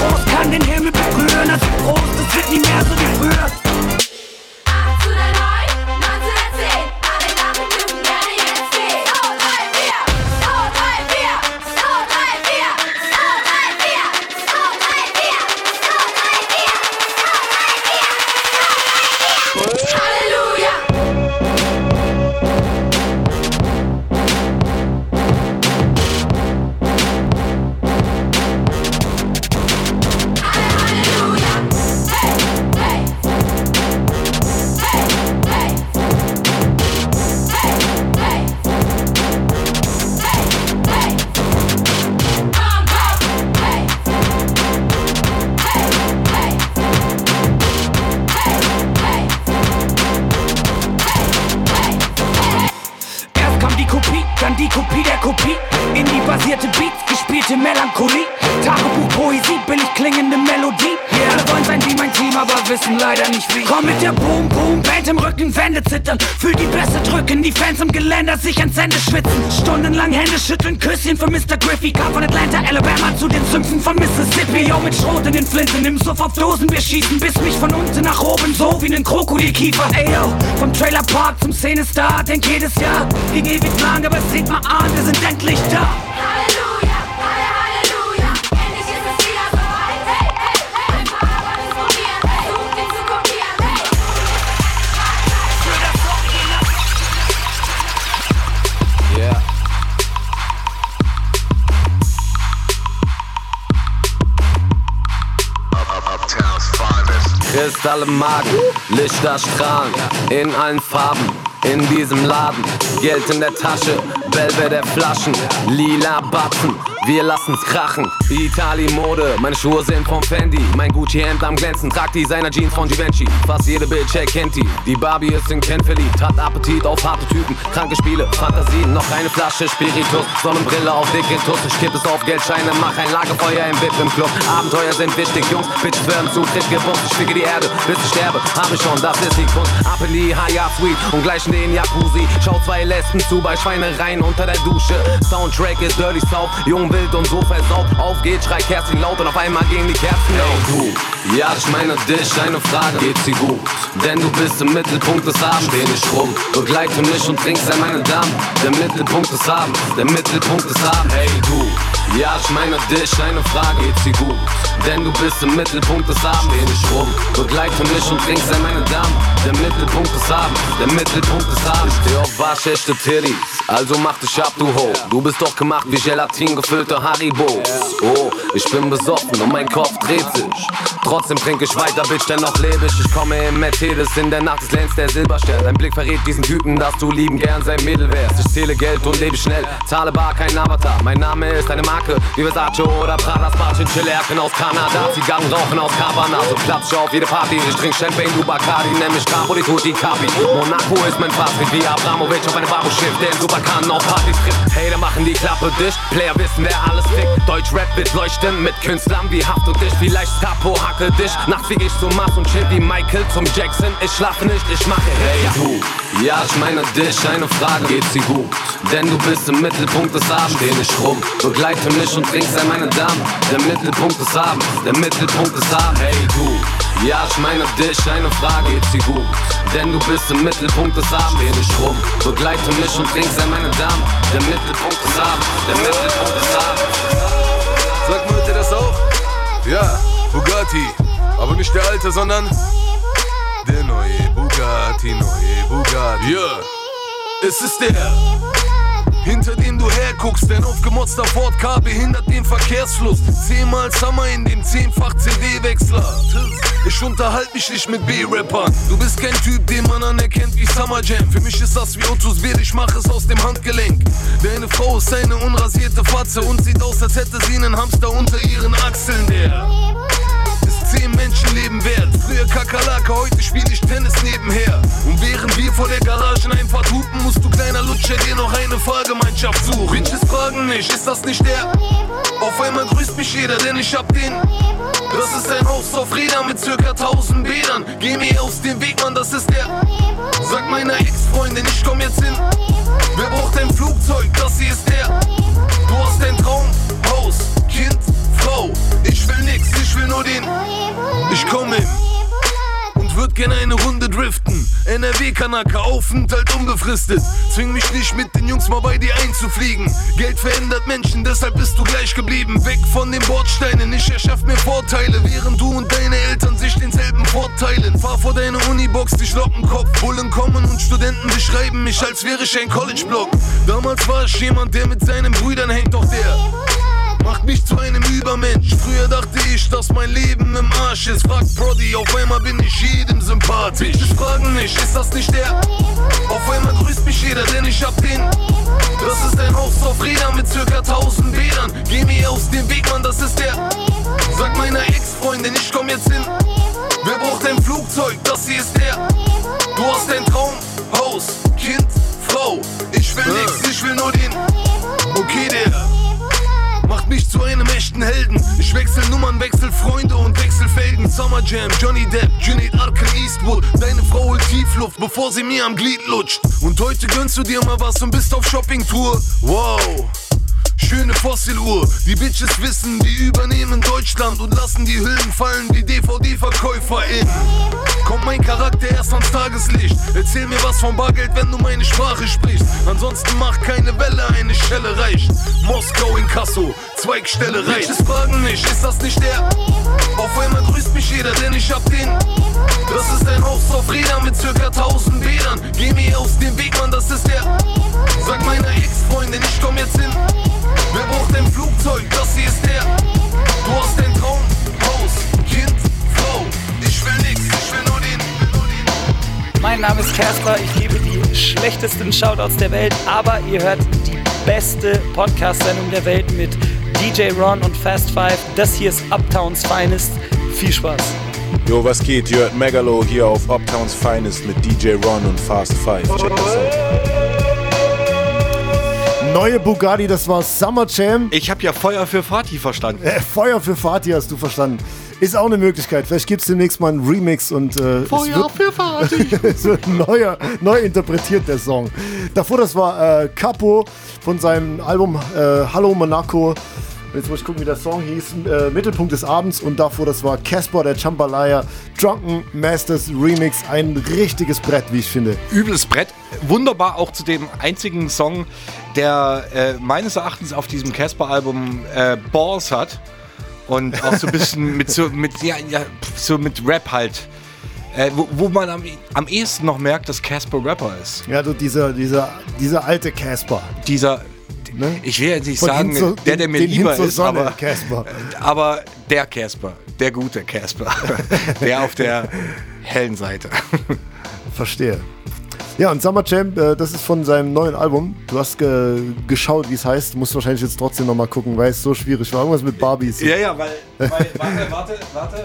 groß kann den Himmel berühren, also Trost, es wird nie mehr so wie früher. Gespielte Melancholie. Tagebuch, Poesie, billig klingende Melodie. Yeah. Alle wollen sein wie mein Team, aber wissen leider nicht wie. Komm mit der Boom Boom Band im Rücken, Wände zittern. Fühl die Bässe drücken, die Fans im Geländer sich ans Ende schwitzen. Stundenlang Hände schütteln, Küsschen für Mr. Griffey. Kam von Atlanta, Alabama zu den Sümpfen von Mississippi. Yo, mit Schrot in den Flinten, im Suff auf Dosen, wir schießen bis mich von unten nach oben, so wie nen Krokodilkiefer. Ey yo, vom Trailer Park zum Szenestar, denk jedes Jahr. Ging ewig lang, aber seht mal an, wir sind endlich da. Kristalle Magen, Lichter strahlen in allen Farben. In diesem Laden. Geld in der Tasche, Belvedere Flaschen, lila Batzen, wir lassen's krachen. Itali-Mode, meine Schuhe sind von Fendi, mein Gucci-Hemd am Glänzen, trag Designer Jeans von Givenchy. Fast jede Bitch erkennt die, die Barbie ist in Ken verliebt, hat Appetit auf harte Typen, kranke Spiele, Fantasien, noch eine Flasche Spiritus, Sonnenbrille auf dicke Tuss, ich kipp es auf Geldscheine, mach ein Lagerfeuer im VIP im Club. Abenteuer sind wichtig, Jungs, Bitches werden zu frisch gebumst, ich ficke die Erde, bis ich sterbe, hab ich schon, das ist die Kunst. Appelie, Haya Sweet und gleich in den Jacuzzi, schau zwei Lesben zu bei Schweinereien unter der Dusche. Soundtrack ist Dirty South, jung, wild und so versaut. Auf geht, schreit Kerstin laut und auf einmal gehen die Kerzen laut. Du, ja, ich meine dich, eine Frage, geht sie gut? Denn du bist im Mittelpunkt des Abends, steh nicht rum. Begleite mich und trink sei meine Dame. Der Mittelpunkt des Abends, der Mittelpunkt des Abends. Hey du, ja, ich meine dich, eine Frage, geht sie gut? Denn du bist im Mittelpunkt des Abends, steh nicht rum. Begleite mich und trink sei meine Dame. Der Mittelpunkt des Abends, der Mittelpunkt des Abends. Steh auf waschechte Titties, also mach dich ab, du Ho. Du bist doch gemacht wie Gelatin gefüllte Haribos. Oh, ich bin besoffen und mein Kopf dreht sich. Trotzdem trink ich weiter, Bitch, denn noch lebe ich. Ich komme im Mercedes, in der Nacht des Lenz der Silberstern. Dein Blick verrät diesen Typen, dass du lieben gern sein Mädel wärst. Ich zähle Geld und lebe schnell, zahle bar, kein Avatar. Mein Name ist eine Marke, wie Versace oder Prada. Sparchen, Chillerken aus Kanada. Zigarren rauchen aus Cabana. So platz ich auf jede Party. Ich trink Champagne, du Bacardi, nenn mich Capo, die Tutti Capi. Monaco ist mein Fazit, wie Abramovic auf einem Babuschiff, der in Superkan auf Partys trifft. Hater machen die Klappe dicht, Player wissen, wer alles fickt. Deutsch-Rap wird leuchten mit Künstlern wie Haft und dich. Vielleicht Capo, hacke dich. Nachts flieg ich zum Mars und chill wie Michael zum Jackson. Ich schlafe nicht, ich mache Hey du. Ja, ich meine dich, eine Frage, geht sie gut? Denn du bist im Mittelpunkt des Abends, steh nicht rum. Begleite mich und trink sei meine Dame. Der Mittelpunkt des Abends, der Mittelpunkt des Abends. Hey du. Ja, ich meine dich, eine Frage, geht sie gut? Denn du bist im Mittelpunkt des Abends, steh nicht rum. Begleite mich und trink sei meine Dame. Der Mittelpunkt des Abends, der Mittelpunkt des Abends. Sagt Leute das auch? Ja, Bugatti. Aber nicht der alte, sondern der neue Bugatti, neue Bugatti. Ja, es ist der. Hinter du herguckst, dein aufgemotzter Ford K behindert den Verkehrsfluss. Zehnmal Summer in dem zehnfach CD-Wechsler. Ich unterhalte mich nicht mit B-Rappern. Du bist kein Typ, den man anerkennt wie Summer Jam. Für mich ist das wie Ottos Bier, ich mach es aus dem Handgelenk. Deine Frau ist eine unrasierte Fatze und sieht aus, als hätte sie einen Hamster unter ihren Achseln. Der ist zehn Menschenleben wert. Früher Kakerlake, heute spiel ich Tennis nebenher. Und während wir vor der Garageneinfahrt hupen, musst du kleiner Lutscher dir noch eine Fahrgemeinschaft suchen. Bitches fragen mich, ist das nicht der? Auf einmal grüßt mich jeder, denn ich hab den. Das ist ein Haus auf Rädern mit circa 1000 Bädern. Geh mir aus dem Weg, Mann, das ist der. Sag meiner Ex-Freundin, ich komm jetzt hin. Wer braucht ein Flugzeug? Das hier ist der. Du hast ein Traum, Haus, Kind, Frau. Ich will nix, ich will nur den. Ich komm hin und würd gerne eine Runde driften. NRW-Kanaka, Aufenthalt unbefristet. Zwing mich nicht mit den Jungs mal bei dir einzufliegen. Geld verändert Menschen, deshalb bist du gleich geblieben. Weg von den Bordsteinen, ich erschaff mir Vorteile, während du und deine Eltern sich denselben vorteilen. Fahr vor deine Unibox, dich Lockenkopf. Bullen kommen und Studenten beschreiben mich, als wäre ich ein College-Block. Damals war ich jemand, der mit seinen Brüdern hängt, doch der macht mich zu einem Übermensch. Früher dachte ich, dass mein Leben im Arsch ist. Fragt Brody, auf einmal bin ich jedem sympathisch. Bitches fragen mich, ist das nicht der? Auf einmal grüßt mich jeder, denn ich hab den. Das ist ein Haus auf Rädern mit circa 1000 Bädern. Geh mir aus dem Weg, Mann, das ist der. Sag meiner Ex-Freundin, ich komm jetzt hin. Wer braucht ein Flugzeug? Das hier ist der. Du hast ein Traum, Haus, Kind, Frau. Ich will nix, ich will nur den. Okay, der macht mich zu einem echten Helden. Ich wechsel Nummern, wechsel Freunde und wechsel Felgen. Summer Jam, Johnny Depp, Junaid Arkham Eastwood. Deine Frau holt Tiefluft, bevor sie mir am Glied lutscht. Und heute gönnst du dir mal was und bist auf Shoppingtour. Wow. Schöne Fossiluhr, die Bitches wissen, die übernehmen Deutschland und lassen die Hüllen fallen wie DVD-VerkäuferInnen. Kommt mein Charakter erst ans Tageslicht. Erzähl mir was vom Bargeld, wenn du meine Sprache sprichst. Ansonsten mach keine Welle, eine Schelle reicht. Moskau in Kasso, Zweigstelle reicht. Bitches fragen mich, ist das nicht der? Auf einmal grüßt mich jeder, denn ich hab den. Das ist ein Haus auf Rädern mit circa 1000 Bädern. Geh mir aus dem Weg, Mann, das ist der. Sag meiner Ex-Freundin, ich komm jetzt hin. Wer braucht ein Flugzeug? Das hier ist der. Du hast ein Traum, Haus, Kind, Frau. Ich will nix, ich will nur den. Mein Name ist Kerster, ich die die schlechtesten Shoutouts der Welt, aber ihr hört die beste Podcast-Sendung der Welt mit DJ Ron und Fast Five. Das hier ist Uptowns Finest. Viel Spaß. Jo, was geht? Ihr hört Megalo hier auf Uptowns Finest mit DJ Ron und Fast Five. Check das out. Neue Bugatti, das war Summer Jam. Ich habe ja Feuer für Fatih verstanden. Äh, Feuer für Fatih hast du verstanden. Ist auch eine Möglichkeit. Vielleicht gibt es demnächst mal einen Remix und äh, es wird, für Fatih. es wird neuer, neu interpretiert, der Song. Davor, das war äh, Capo von seinem Album äh, Hallo Monaco. Jetzt muss ich gucken, wie der Song hieß. Äh, Mittelpunkt des Abends. Und davor, das war Casper, der Chambalaya. Drunken Masters Remix. Ein richtiges Brett, wie ich finde. Übles Brett. Wunderbar auch zu dem einzigen Song, der äh, meines Erachtens auf diesem Casper-Album äh, Balls hat. Und auch so ein bisschen mit so mit, ja, ja, so mit Rap halt. Äh, wo, wo man am, am ehesten noch merkt, dass Casper Rapper ist. Ja, du, dieser, dieser, dieser alte Casper. Dieser, ich will jetzt nicht Von sagen, zur- der, der mir lieber ist, Sonne, aber, aber der Casper, der gute Casper, der auf der hellen Seite. Verstehe. Ja, und Summer Jam, äh, das ist von seinem neuen Album. Du hast ge geschaut, wie es heißt. Du musst wahrscheinlich jetzt trotzdem nochmal gucken, weil es so schwierig war. Irgendwas mit Barbies. Ja, ja, weil, weil warte, warte, warte.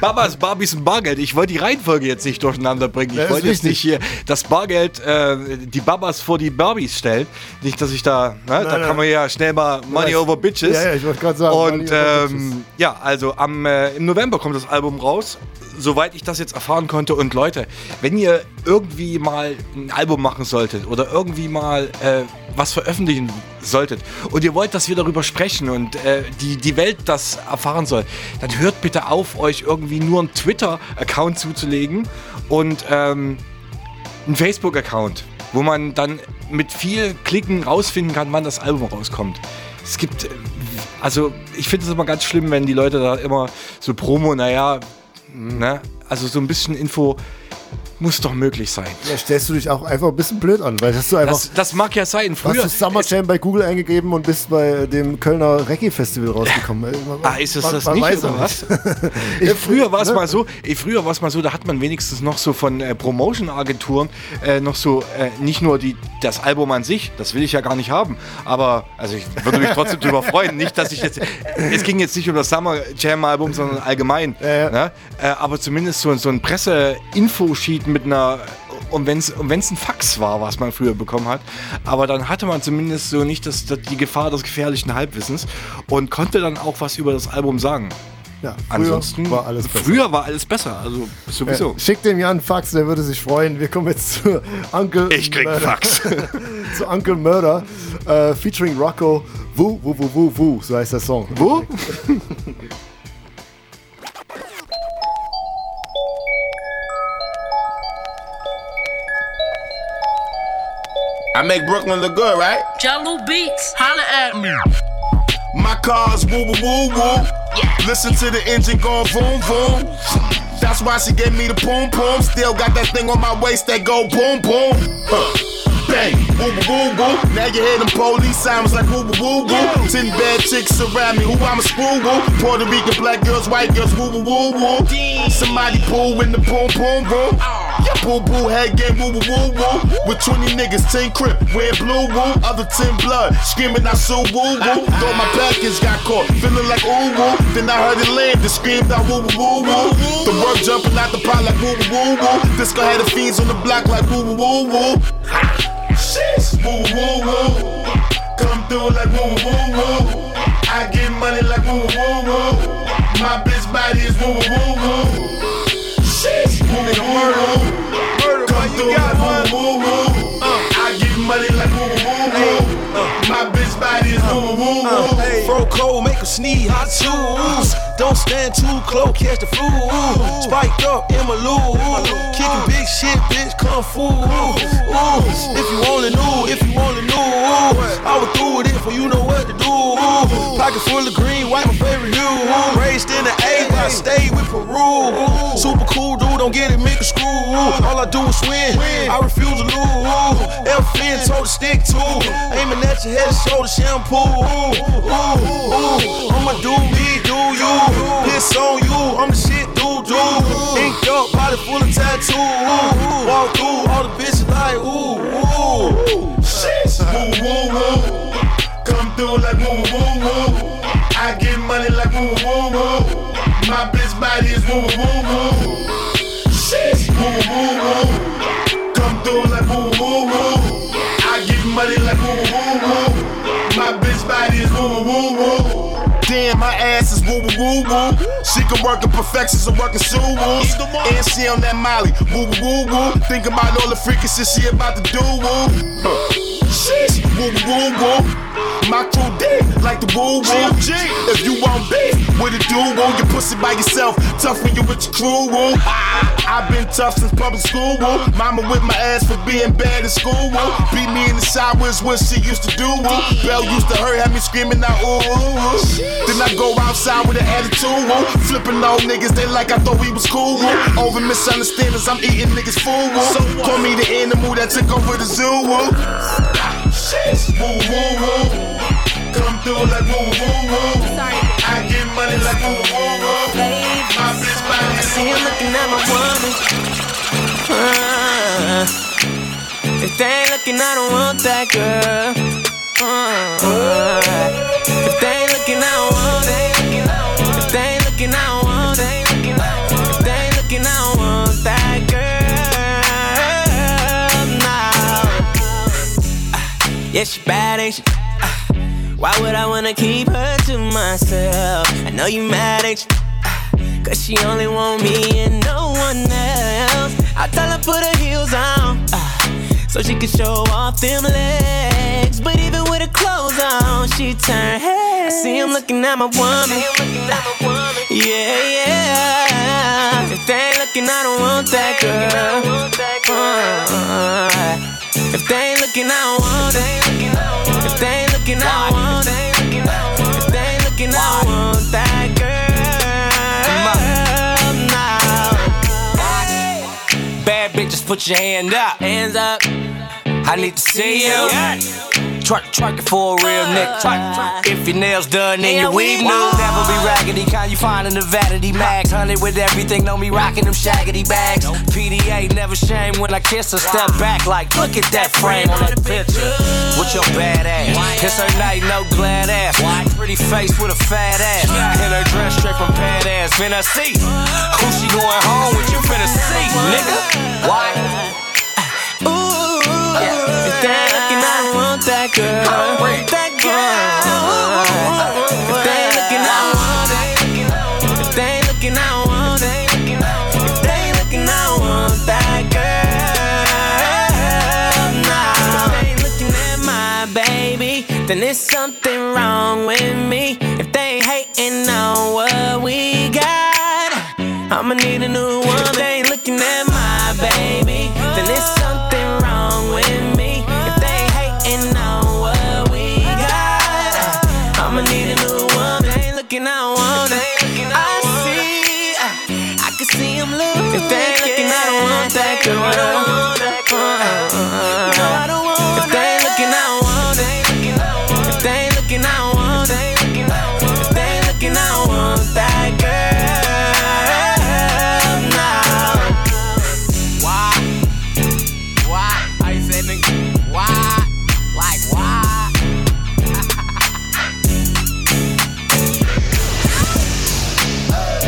Babas, Barbies und Bargeld. Ich wollte die Reihenfolge jetzt nicht durcheinander bringen. Ich Ja, wollte jetzt nicht hier das Bargeld, äh, die Babas vor die Barbies stellen. Nicht, dass ich da, ne, da nein. kann man ja schnell mal Money weißt- over Bitches. Ja, ja, ich wollte gerade sagen, Und ähm, ja, also am, äh, im November kommt das Album raus. Soweit ich das jetzt erfahren konnte. Und Leute, wenn ihr irgendwie mal ein Album machen solltet oder irgendwie mal äh, was veröffentlichen solltet und ihr wollt, dass wir darüber sprechen und äh, die, die Welt das erfahren soll, dann hört bitte auf, euch irgendwie nur einen Twitter-Account zuzulegen und ähm, einen Facebook-Account, wo man dann mit viel Klicken rausfinden kann, wann das Album rauskommt. Es gibt, äh, also ich finde es immer ganz schlimm, wenn die Leute da immer so Promo, naja, ne, also so ein bisschen Info muss doch möglich sein. Ja, stellst du dich auch einfach ein bisschen blöd an, weil hast du einfach. Das, das mag ja sein. Früher, hast du Summer Jam bei Google eingegeben und bist bei dem Kölner Reggae Festival rausgekommen. Ah, ist es Man- das nicht, oder was? Ja, früher war es ne? mal so, eh, früher war es mal so, da hat man wenigstens noch so von äh, Promotion-Agenturen äh, noch so, äh, nicht nur die, das Album an sich, das will ich ja gar nicht haben, aber, also ich würde mich trotzdem drüber freuen, nicht, dass ich jetzt, es ging jetzt nicht um das Summer Jam-Album, sondern allgemein, Ne? Äh, aber zumindest so, so ein Presse-Info-Sheet mit einer und wenn es und wenn's ein Fax war, was man früher bekommen hat, aber dann hatte man zumindest so nicht das, das, die Gefahr des gefährlichen Halbwissens und konnte dann auch was über das Album sagen. Ja, früher Ansonsten war alles besser. Früher war alles besser, also sowieso. Ja, schick dem Jan Fax, der würde sich freuen. Wir kommen jetzt zu Uncle Ich krieg Murder. Fax. zu Uncle Murder, äh, featuring Rocco. Wu, wu, wu, wu, wu, so heißt der Song. Wo? I make Brooklyn look good, right? Jello Beats, holla at me. My car's woo woo woo woo. Listen to the engine going boom boom. That's why she gave me the boom boom. Still got that thing on my waist that go boom boom. Huh. Bang, woo woo woo woo. Now you hear them police sounds like woo woo woo woo. Ten bad chicks surround me, who I'm a screw woo. Puerto Rican black girls, white girls, woo woo woo woo. Somebody pull in the boom boom boom. Oh. Boo boo head game woo woo woo woo. With 20 niggas, 10 crip, wear blue woo. Other 10 blood, screaming I sue woo woo. Thought my package got caught, feeling like ooh woo. Then I heard it land and screamed out woo woo woo woo. The word jumping out the pot like woo woo woo woo. Disco had the fiends on the block like woo woo woo woo. Sheesh, woo woo woo. Come through like woo woo woo. I get money like woo woo woo. My bitch body is woo woo woo. Sheesh, woo woo woo. Come through like woo woo woo. I get money like woo woo woo. Uh, my bitch body is woo woo woo. Uh, Fro cold, make 'em sneeze, hot shoes. Don't stand too close, catch the flu. Spiked up in my loo. Kicking big shit, bitch, kung fu. If you only knew, if you only knew, I would do it if you know what to do. Pocket full of green, white, my favorite hue. Raised in the A, I stayed with Peru. Super cool dude, don't get it, make a screw. All I do is win, I refuse to lose. FN told to stick to. Aiming at your head shoulder shampoo. Ooh, ooh, ooh. I'ma do me, do you. This on you, I'm the shit, dude, dude. Inked up, body full of tattoos. Walk through, all the bitches like, ooh, ooh. Shit, woo, woo, woo. Come through like woo, woo, woo. I get money like woo, woo, woo. My bitch body is woo, woo, woo. Woo woo. She can work in perfections and working suwoo. And she on that Molly, woo woo woo. Think about all the freaking shit she about to do woo. Huh. Sheesh, woo woo woo. My crew dead like the woo woo. If you want beef with a dude, woo, you pussy by yourself. Tough when you with your crew woo. I've been tough since public school woo. Mama with my ass for being bad in school woo. Beat me in the showers what she used to do woo. Bell used to hurt, had me screaming out ooh ooh ooh. Then I go outside with an attitude woo. Flipping all niggas, they like I thought we was cool woo. Over misunderstandings, I'm eating niggas food woo. Call me the animal that took over the zoo woo. Shit, woo woo woo. Come through like woo woo woo. I get money like woo woo woo. My bitch body is See him looking at my woman. Uh, if they ain't looking, I don't want that girl. Uh, if they ain't looking, I don't want it. If they ain't looking, I don't want it. If they ain't looking, I don't want that girl. No. Yeah, she bad, ain't she? Why would I wanna keep her to myself? I know you mad, at you? Cause she only want me and no one else. I tell her put her heels on. ah, So she can show off them legs. But even with her clothes on, she turn heads. I see him looking at my woman. Yeah, yeah. If they ain't looking, I don't want that girl. Uh, if they ain't looking, I don't want it. If they ain't looking, I don't put your hand up. Hands up. I need to see you. Twerk, twerk it for a real nigga. If your nails done and your weave new, never be raggedy. Kind you find in the vanity max. Honey with everything, know me rocking them shaggedy bags. PDA never shame when I kiss her. Step back like, look at that frame on that picture. With your bad ass. It's her night, no glad ass. Pretty face with a fat ass. In her dress straight from pad ass. Finna see who she going home with. You finna see, nigga. Why? If they ain't looking, I want that girl. That girl. If they looking, I want. If they looking, I want. If they looking, I want that girl. If they looking at my baby, then there's something wrong with me. If they hating on what we got, I'ma need a new one.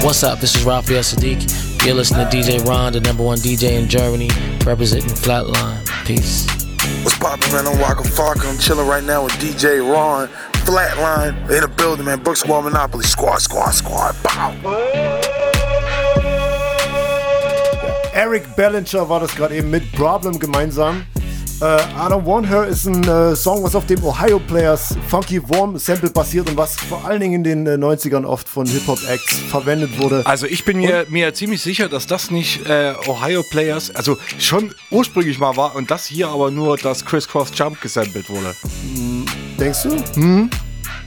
What's up? This is Raphael Sadiq. You're listening to DJ Ron, the number one DJ in Germany, representing Flatline. Peace. What's poppin', man? I'm Waka Flocka. I'm chillin' right now with DJ Ron. Flatline in the building, man. Book Squad Monopoly. Squad, squad, squad. Bow. Eric Bellinger war das gerade eben mit Problem gemeinsam. Äh, I Don't Want Her ist ein äh, Song, was auf dem Ohio Players Funky Worm Sample basiert und was vor allen Dingen in den äh, 90ern oft von Hip-Hop-Acts verwendet wurde. Also ich bin mir, mir ziemlich sicher, dass das nicht äh, Ohio Players, also schon ursprünglich mal war und das hier aber nur das Criss Cross Jump gesampelt wurde. Denkst du? Mhm.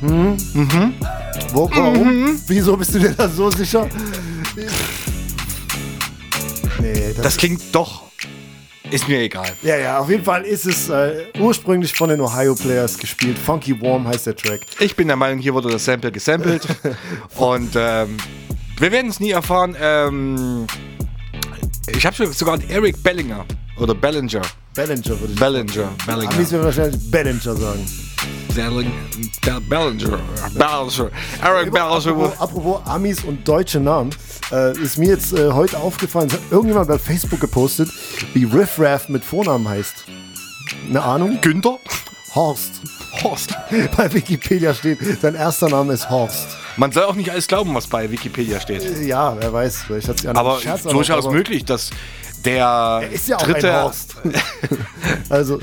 Mhm. Mhm. Wo, warum? Wieso bist du dir da so sicher? Nee, Das klingt doch. Ist mir egal. Ja, ja, auf jeden Fall ist es äh, ursprünglich von den Ohio Players gespielt. Funky Warm heißt der Track. Ich bin der Meinung, hier wurde das Sample gesampelt. und ähm, wir werden es nie erfahren. Ähm, ich habe sogar einen Eric Bellinger oder Bellinger. Bellinger würde ich Bellinger. sagen. Bellinger. Amis werden wahrscheinlich Bellinger sagen. Bellinger, Bellinger, Eric Bellinger. Apropos, apropos Amis und deutsche Namen, äh, ist mir jetzt äh, heute aufgefallen, es hat irgendjemand bei Facebook gepostet, wie Riff Raff mit Vornamen heißt. Eine Ahnung? Günther? Horst. Horst. Bei Wikipedia steht, sein erster Name ist Horst. Man soll auch nicht alles glauben, was bei Wikipedia steht. Äh, Ja, wer weiß, vielleicht hat sich Aber durchaus möglich, dass der ist ja auch dritte. ein Horst. also,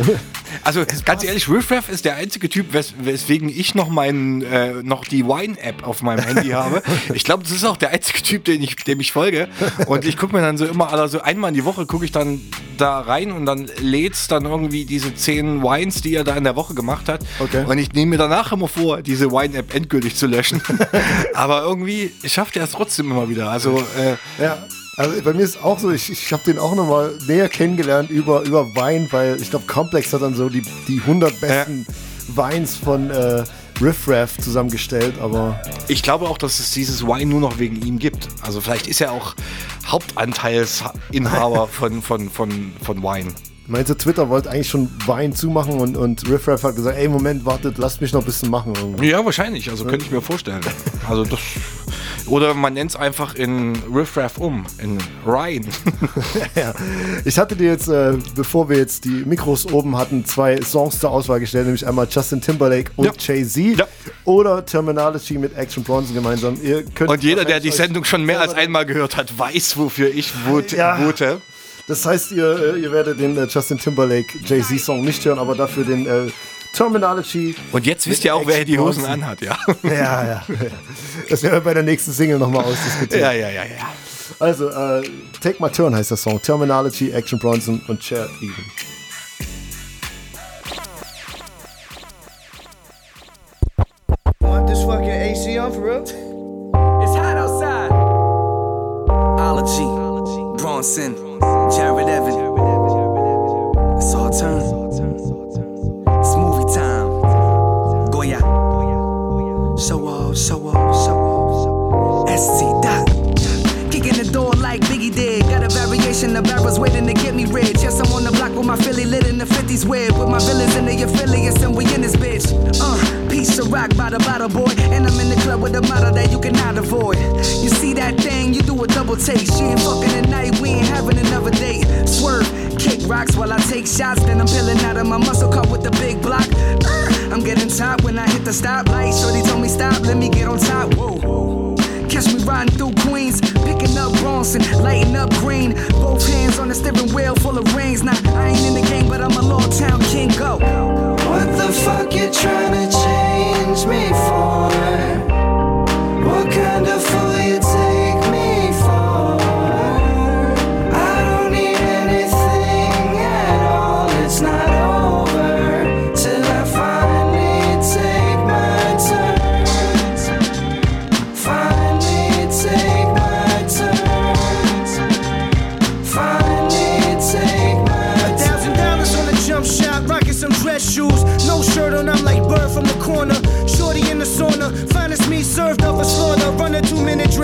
also ganz ehrlich, Riff Raff ist der einzige Typ, wes weswegen ich noch meinen, äh, noch die Wine-App auf meinem Handy habe. Ich glaube, das ist auch der einzige Typ, den ich, dem ich folge. Und ich gucke mir dann so immer, also einmal in die Woche gucke ich dann da rein und dann lädt's dann irgendwie diese zehn Wines, die er da in der Woche gemacht hat. Okay. Und ich nehme mir danach immer vor, diese Wine-App endgültig zu löschen. Aber irgendwie schafft er es trotzdem immer wieder. Also äh, ja. Also bei mir ist auch so, ich, ich habe den auch nochmal näher kennengelernt über, über Wein, weil ich glaube, Complex hat dann so die, die 100 besten Weins von äh, Riff Raff zusammengestellt, aber Ich glaube auch, dass es dieses Wine nur noch wegen ihm gibt. Also vielleicht ist er auch Hauptanteilsinhaber von, von, von, von Wine. meinst du, Twitter wollte eigentlich schon Wein zumachen und, und Riff Raff hat gesagt, ey, Moment, wartet, lasst mich noch ein bisschen machen. Irgendwie. Ja, wahrscheinlich. Also könnte ich mir vorstellen. Also das. Oder man nennt es einfach in Riff Raff um, in Ryan. ja. Ich hatte dir jetzt, äh, bevor wir jetzt die Mikros oben hatten, zwei Songs zur Auswahl gestellt, nämlich einmal Justin Timberlake und Jay-Z oder Terminology mit Action Bronson gemeinsam. Ihr könnt Und jeder, der die Sendung schon mehr als einmal gehört hat, weiß, wofür ich vote. Ja. vote. Das heißt, ihr, äh, ihr werdet den äh, Justin Timberlake Jay-Z Song nicht hören, aber dafür den äh, Terminology. Und jetzt wisst ihr auch, wer die Hosen anhat, ja. Ja, ja. Das werden wir bei der nächsten Single nochmal ausdiskutieren. Ja, ja, ja, ja. Also, äh, Take My Turn heißt der Song. Terminology, Action Bronson und Chad Even. Want this fucking AC on for real? It's hot outside. Ology, Bronson, Jared Evan. It's all turn. Show off, show off, show off. ST dot. Kicking the door like Biggie did. Got a variation of arrows waiting to get me rich. Yes, I'm on the block with my Philly lit in the 50s with. With my villains and the affiliates, and we in this bitch. Uh, piece of rock by the bottle, boy. And I'm in the club with a model that you cannot avoid. You see that thing, you do a double take. She ain't fucking tonight, we ain't having another date. Swerve, kick rocks while I take shots. Then I'm peeling out of my muscle car with the big block. Getting top when I hit the stoplight. Shorty told me stop, let me get on top. Whoa. Catch me riding through Queens, picking up Bronson, lighting up green. Both hands on the steering wheel full of rings. Nah, I ain't in the game, but I'm a little town king. Go. What the fuck you tryna change me for?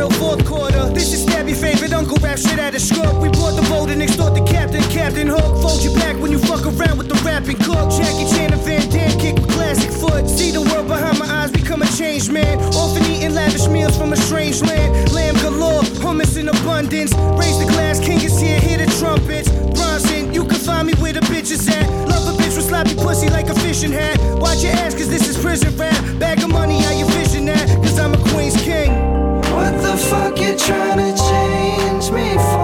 Drill, fourth quarter. This is Stabby favorite Uncle Rap shit at a scrub. We bought the boat and extort the captain. Captain Hook, fold you back when you fuck around with the rapping cook. Jackie Chan and Van Damme kick with classic foot. See the world behind my eyes, become a changed man. Often eating lavish meals from a strange land. Lamb galore, hummus in abundance. Raise the glass, king is here, hear the trumpets. Bronson, you can find me where the bitches at. Love a bitch with sloppy pussy like a fishing hat. Watch your ass, cause this is prison rap. Bag of money, how you vision that? Cause I'm a queen's king. What the fuck you tryna change me for?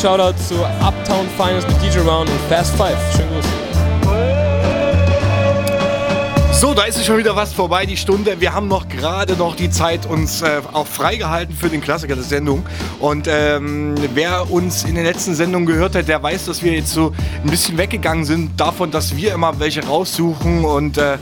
Shoutout zu Uptown Finest mit DJ Round und Fast Five. Schönen Gruß. So, da ist es schon wieder was vorbei, die Stunde. Wir haben noch gerade noch die Zeit uns äh, auch freigehalten für den Klassiker der Sendung. Und ähm, wer uns in den letzten Sendungen gehört hat, der weiß, dass wir jetzt so ein bisschen weggegangen sind davon, dass wir immer welche raussuchen und äh,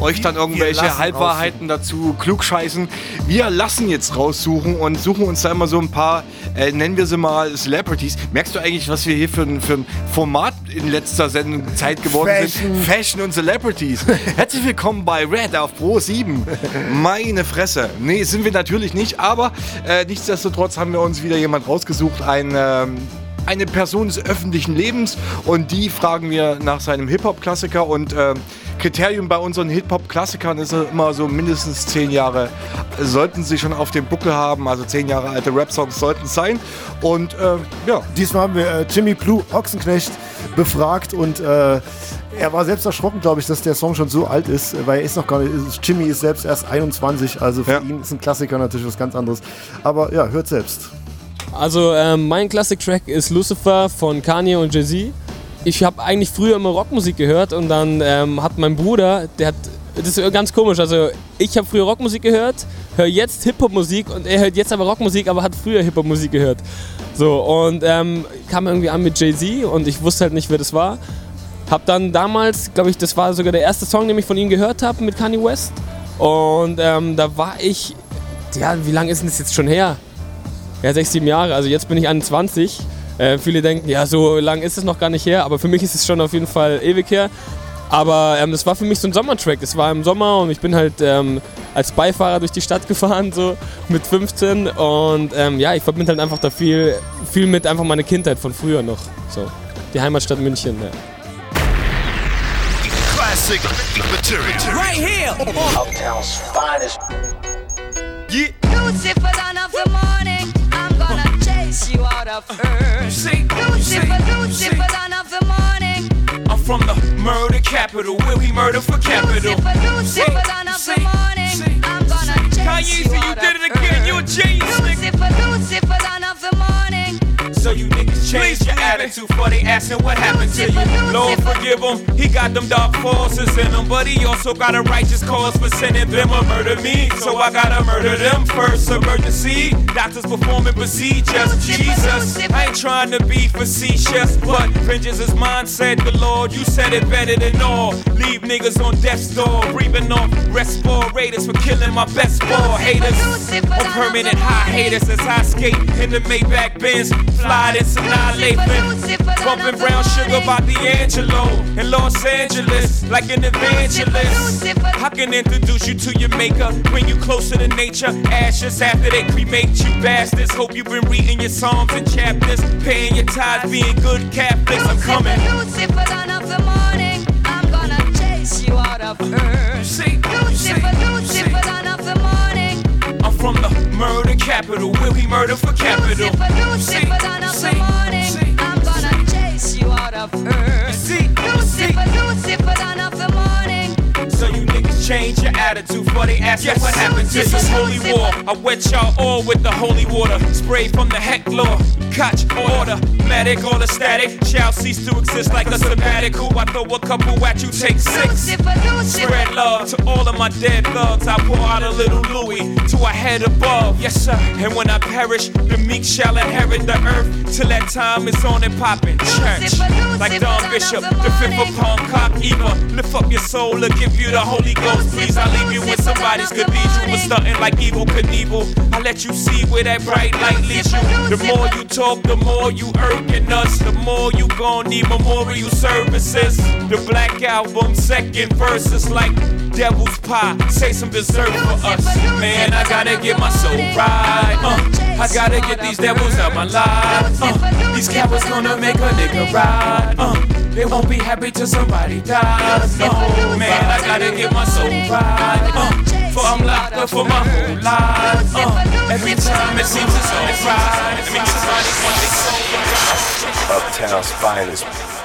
euch dann irgendwelche Halbwahrheiten dazu klugscheißen. Wir lassen jetzt raussuchen und suchen uns da immer so ein paar, äh, nennen wir sie mal Celebrities. Merkst du eigentlich, was wir hier für ein, für ein Format in letzter Sendung Zeit geworden Fashion. sind? Fashion und Celebrities. Herzlich willkommen bei Red auf Pro 7. Meine Fresse. Nee, sind wir natürlich nicht, aber äh, nichtsdestotrotz haben wir uns wieder jemand rausgesucht, ein. Ähm, eine Person des öffentlichen Lebens und die fragen wir nach seinem Hip-Hop-Klassiker und ähm, Kriterium bei unseren Hip-Hop-Klassikern ist immer so mindestens zehn Jahre sollten sie schon auf dem Buckel haben, also zehn Jahre alte Rap-Songs sollten es sein und äh, ja. Diesmal haben wir äh, Jimmy Blue Ochsenknecht befragt und äh, er war selbst erschrocken, glaube ich, dass der Song schon so alt ist, weil er ist noch gar nicht, Jimmy ist selbst erst 21, also für ihn ist ein Klassiker natürlich was ganz anderes. Aber ja, hört selbst. Also ähm, mein Classic-Track ist Lucifer von Kanye und Jay-Z. Ich habe eigentlich früher immer Rockmusik gehört und dann ähm, hat mein Bruder, der hat, das ist ganz komisch, also ich habe früher Rockmusik gehört, höre jetzt Hip-Hop-Musik und er hört jetzt aber Rockmusik, aber hat früher Hip-Hop-Musik gehört. So und ähm, kam irgendwie an mit Jay-Z und ich wusste halt nicht, wer das war. Hab dann damals, glaube ich, das war sogar der erste Song, den ich von ihm gehört habe mit Kanye West. Und ähm, da war ich, ja, wie lange ist denn das jetzt schon her? Ja, sechs, sieben Jahre. Also jetzt bin ich 21. Äh, viele denken, ja, so lang ist es noch gar nicht her. Aber für mich ist es schon auf jeden Fall ewig her. Aber ähm, das war für mich so ein Sommertrack. Es war im Sommer und ich bin halt ähm, als Beifahrer durch die Stadt gefahren, so mit 15. Und ähm, ja, ich verbinde halt einfach da viel, viel mit einfach meine Kindheit von früher noch. So, die Heimatstadt München. Ja. Classic material. Right here. Uptown's finest. Yeah. Lucifer, dawn of the morning, you out of earth. See, Lucifer, Lucifer, dawn of the morning, I'm from the murder capital, where we murder for capital. Lucifer, Lucifer, dawn of the morning, I'm gonna chase Kanye, you you did it again, earth. you a genius. Lucifer, Lucifer, dawn of the morning, So you niggas change your attitude for they asking what happened to you. Lord forgive him, he got them dark forces in him, but he also got a righteous cause for sending them a murder me. So I gotta murder them first. Emergency, doctors performing procedures. Jesus, I ain't trying to be facetious, but vengeance is mine, said the Lord. You said it better than all. Leave niggas on death's door, breathing off respirators for killing my best ball haters. On permanent high haters as I skate in the Maybach Benz, fly this annihilation. Bumping brown sugar by D'Angelo in Los Angeles, like an evangelist. I can introduce you to your maker, bring you closer to nature. Ashes after they cremate you bastards. Hope you've been reading your psalms and chapters, paying your tithes, being good Catholics. I'm coming. Lucifer, dawn of the morning, I'm gonna chase you out of earth. See, Lucifer, Lucifer, from the murder capital, where we murder for capital. Lucifer, Lucifer, of the morning, I'm gonna chase you out of earth. Change your attitude before they ask you what happened to this is holy war. I wet y'all all with the holy water. Spray from the heck law. Catch order. Medic all the static. Shall cease to exist like a sabbatical. I throw a couple at you, take six. Spread love to all of my dead thugs. I pour out a little Louis to a head above. Yes, sir. And when I perish, the meek shall inherit the earth. Till that time is on and poppin'. Church. Like Don Bishop, the fifth of Cock Eva. Lift up your soul, and give you the Holy Ghost. Please, I leave you with somebody's cathedral. Was stunting like evil Knievel. I let you see where that bright light leads you. The more you talk, the more you irking us. The more you gon' need memorial services. The Black Album, second verse is like devil's pie. Say some dessert for us. Man, I gotta get my soul right. Uh, I gotta get these devils out my life. Uh, these cowards gonna make a nigga ride. Uh, they won't be happy till somebody dies. No, man, I gotta get my soul right. Uh, for I'm locked up for my whole life. Uh, every time it seems it's alright. Let me somebody one they soul right. Uptown's finest.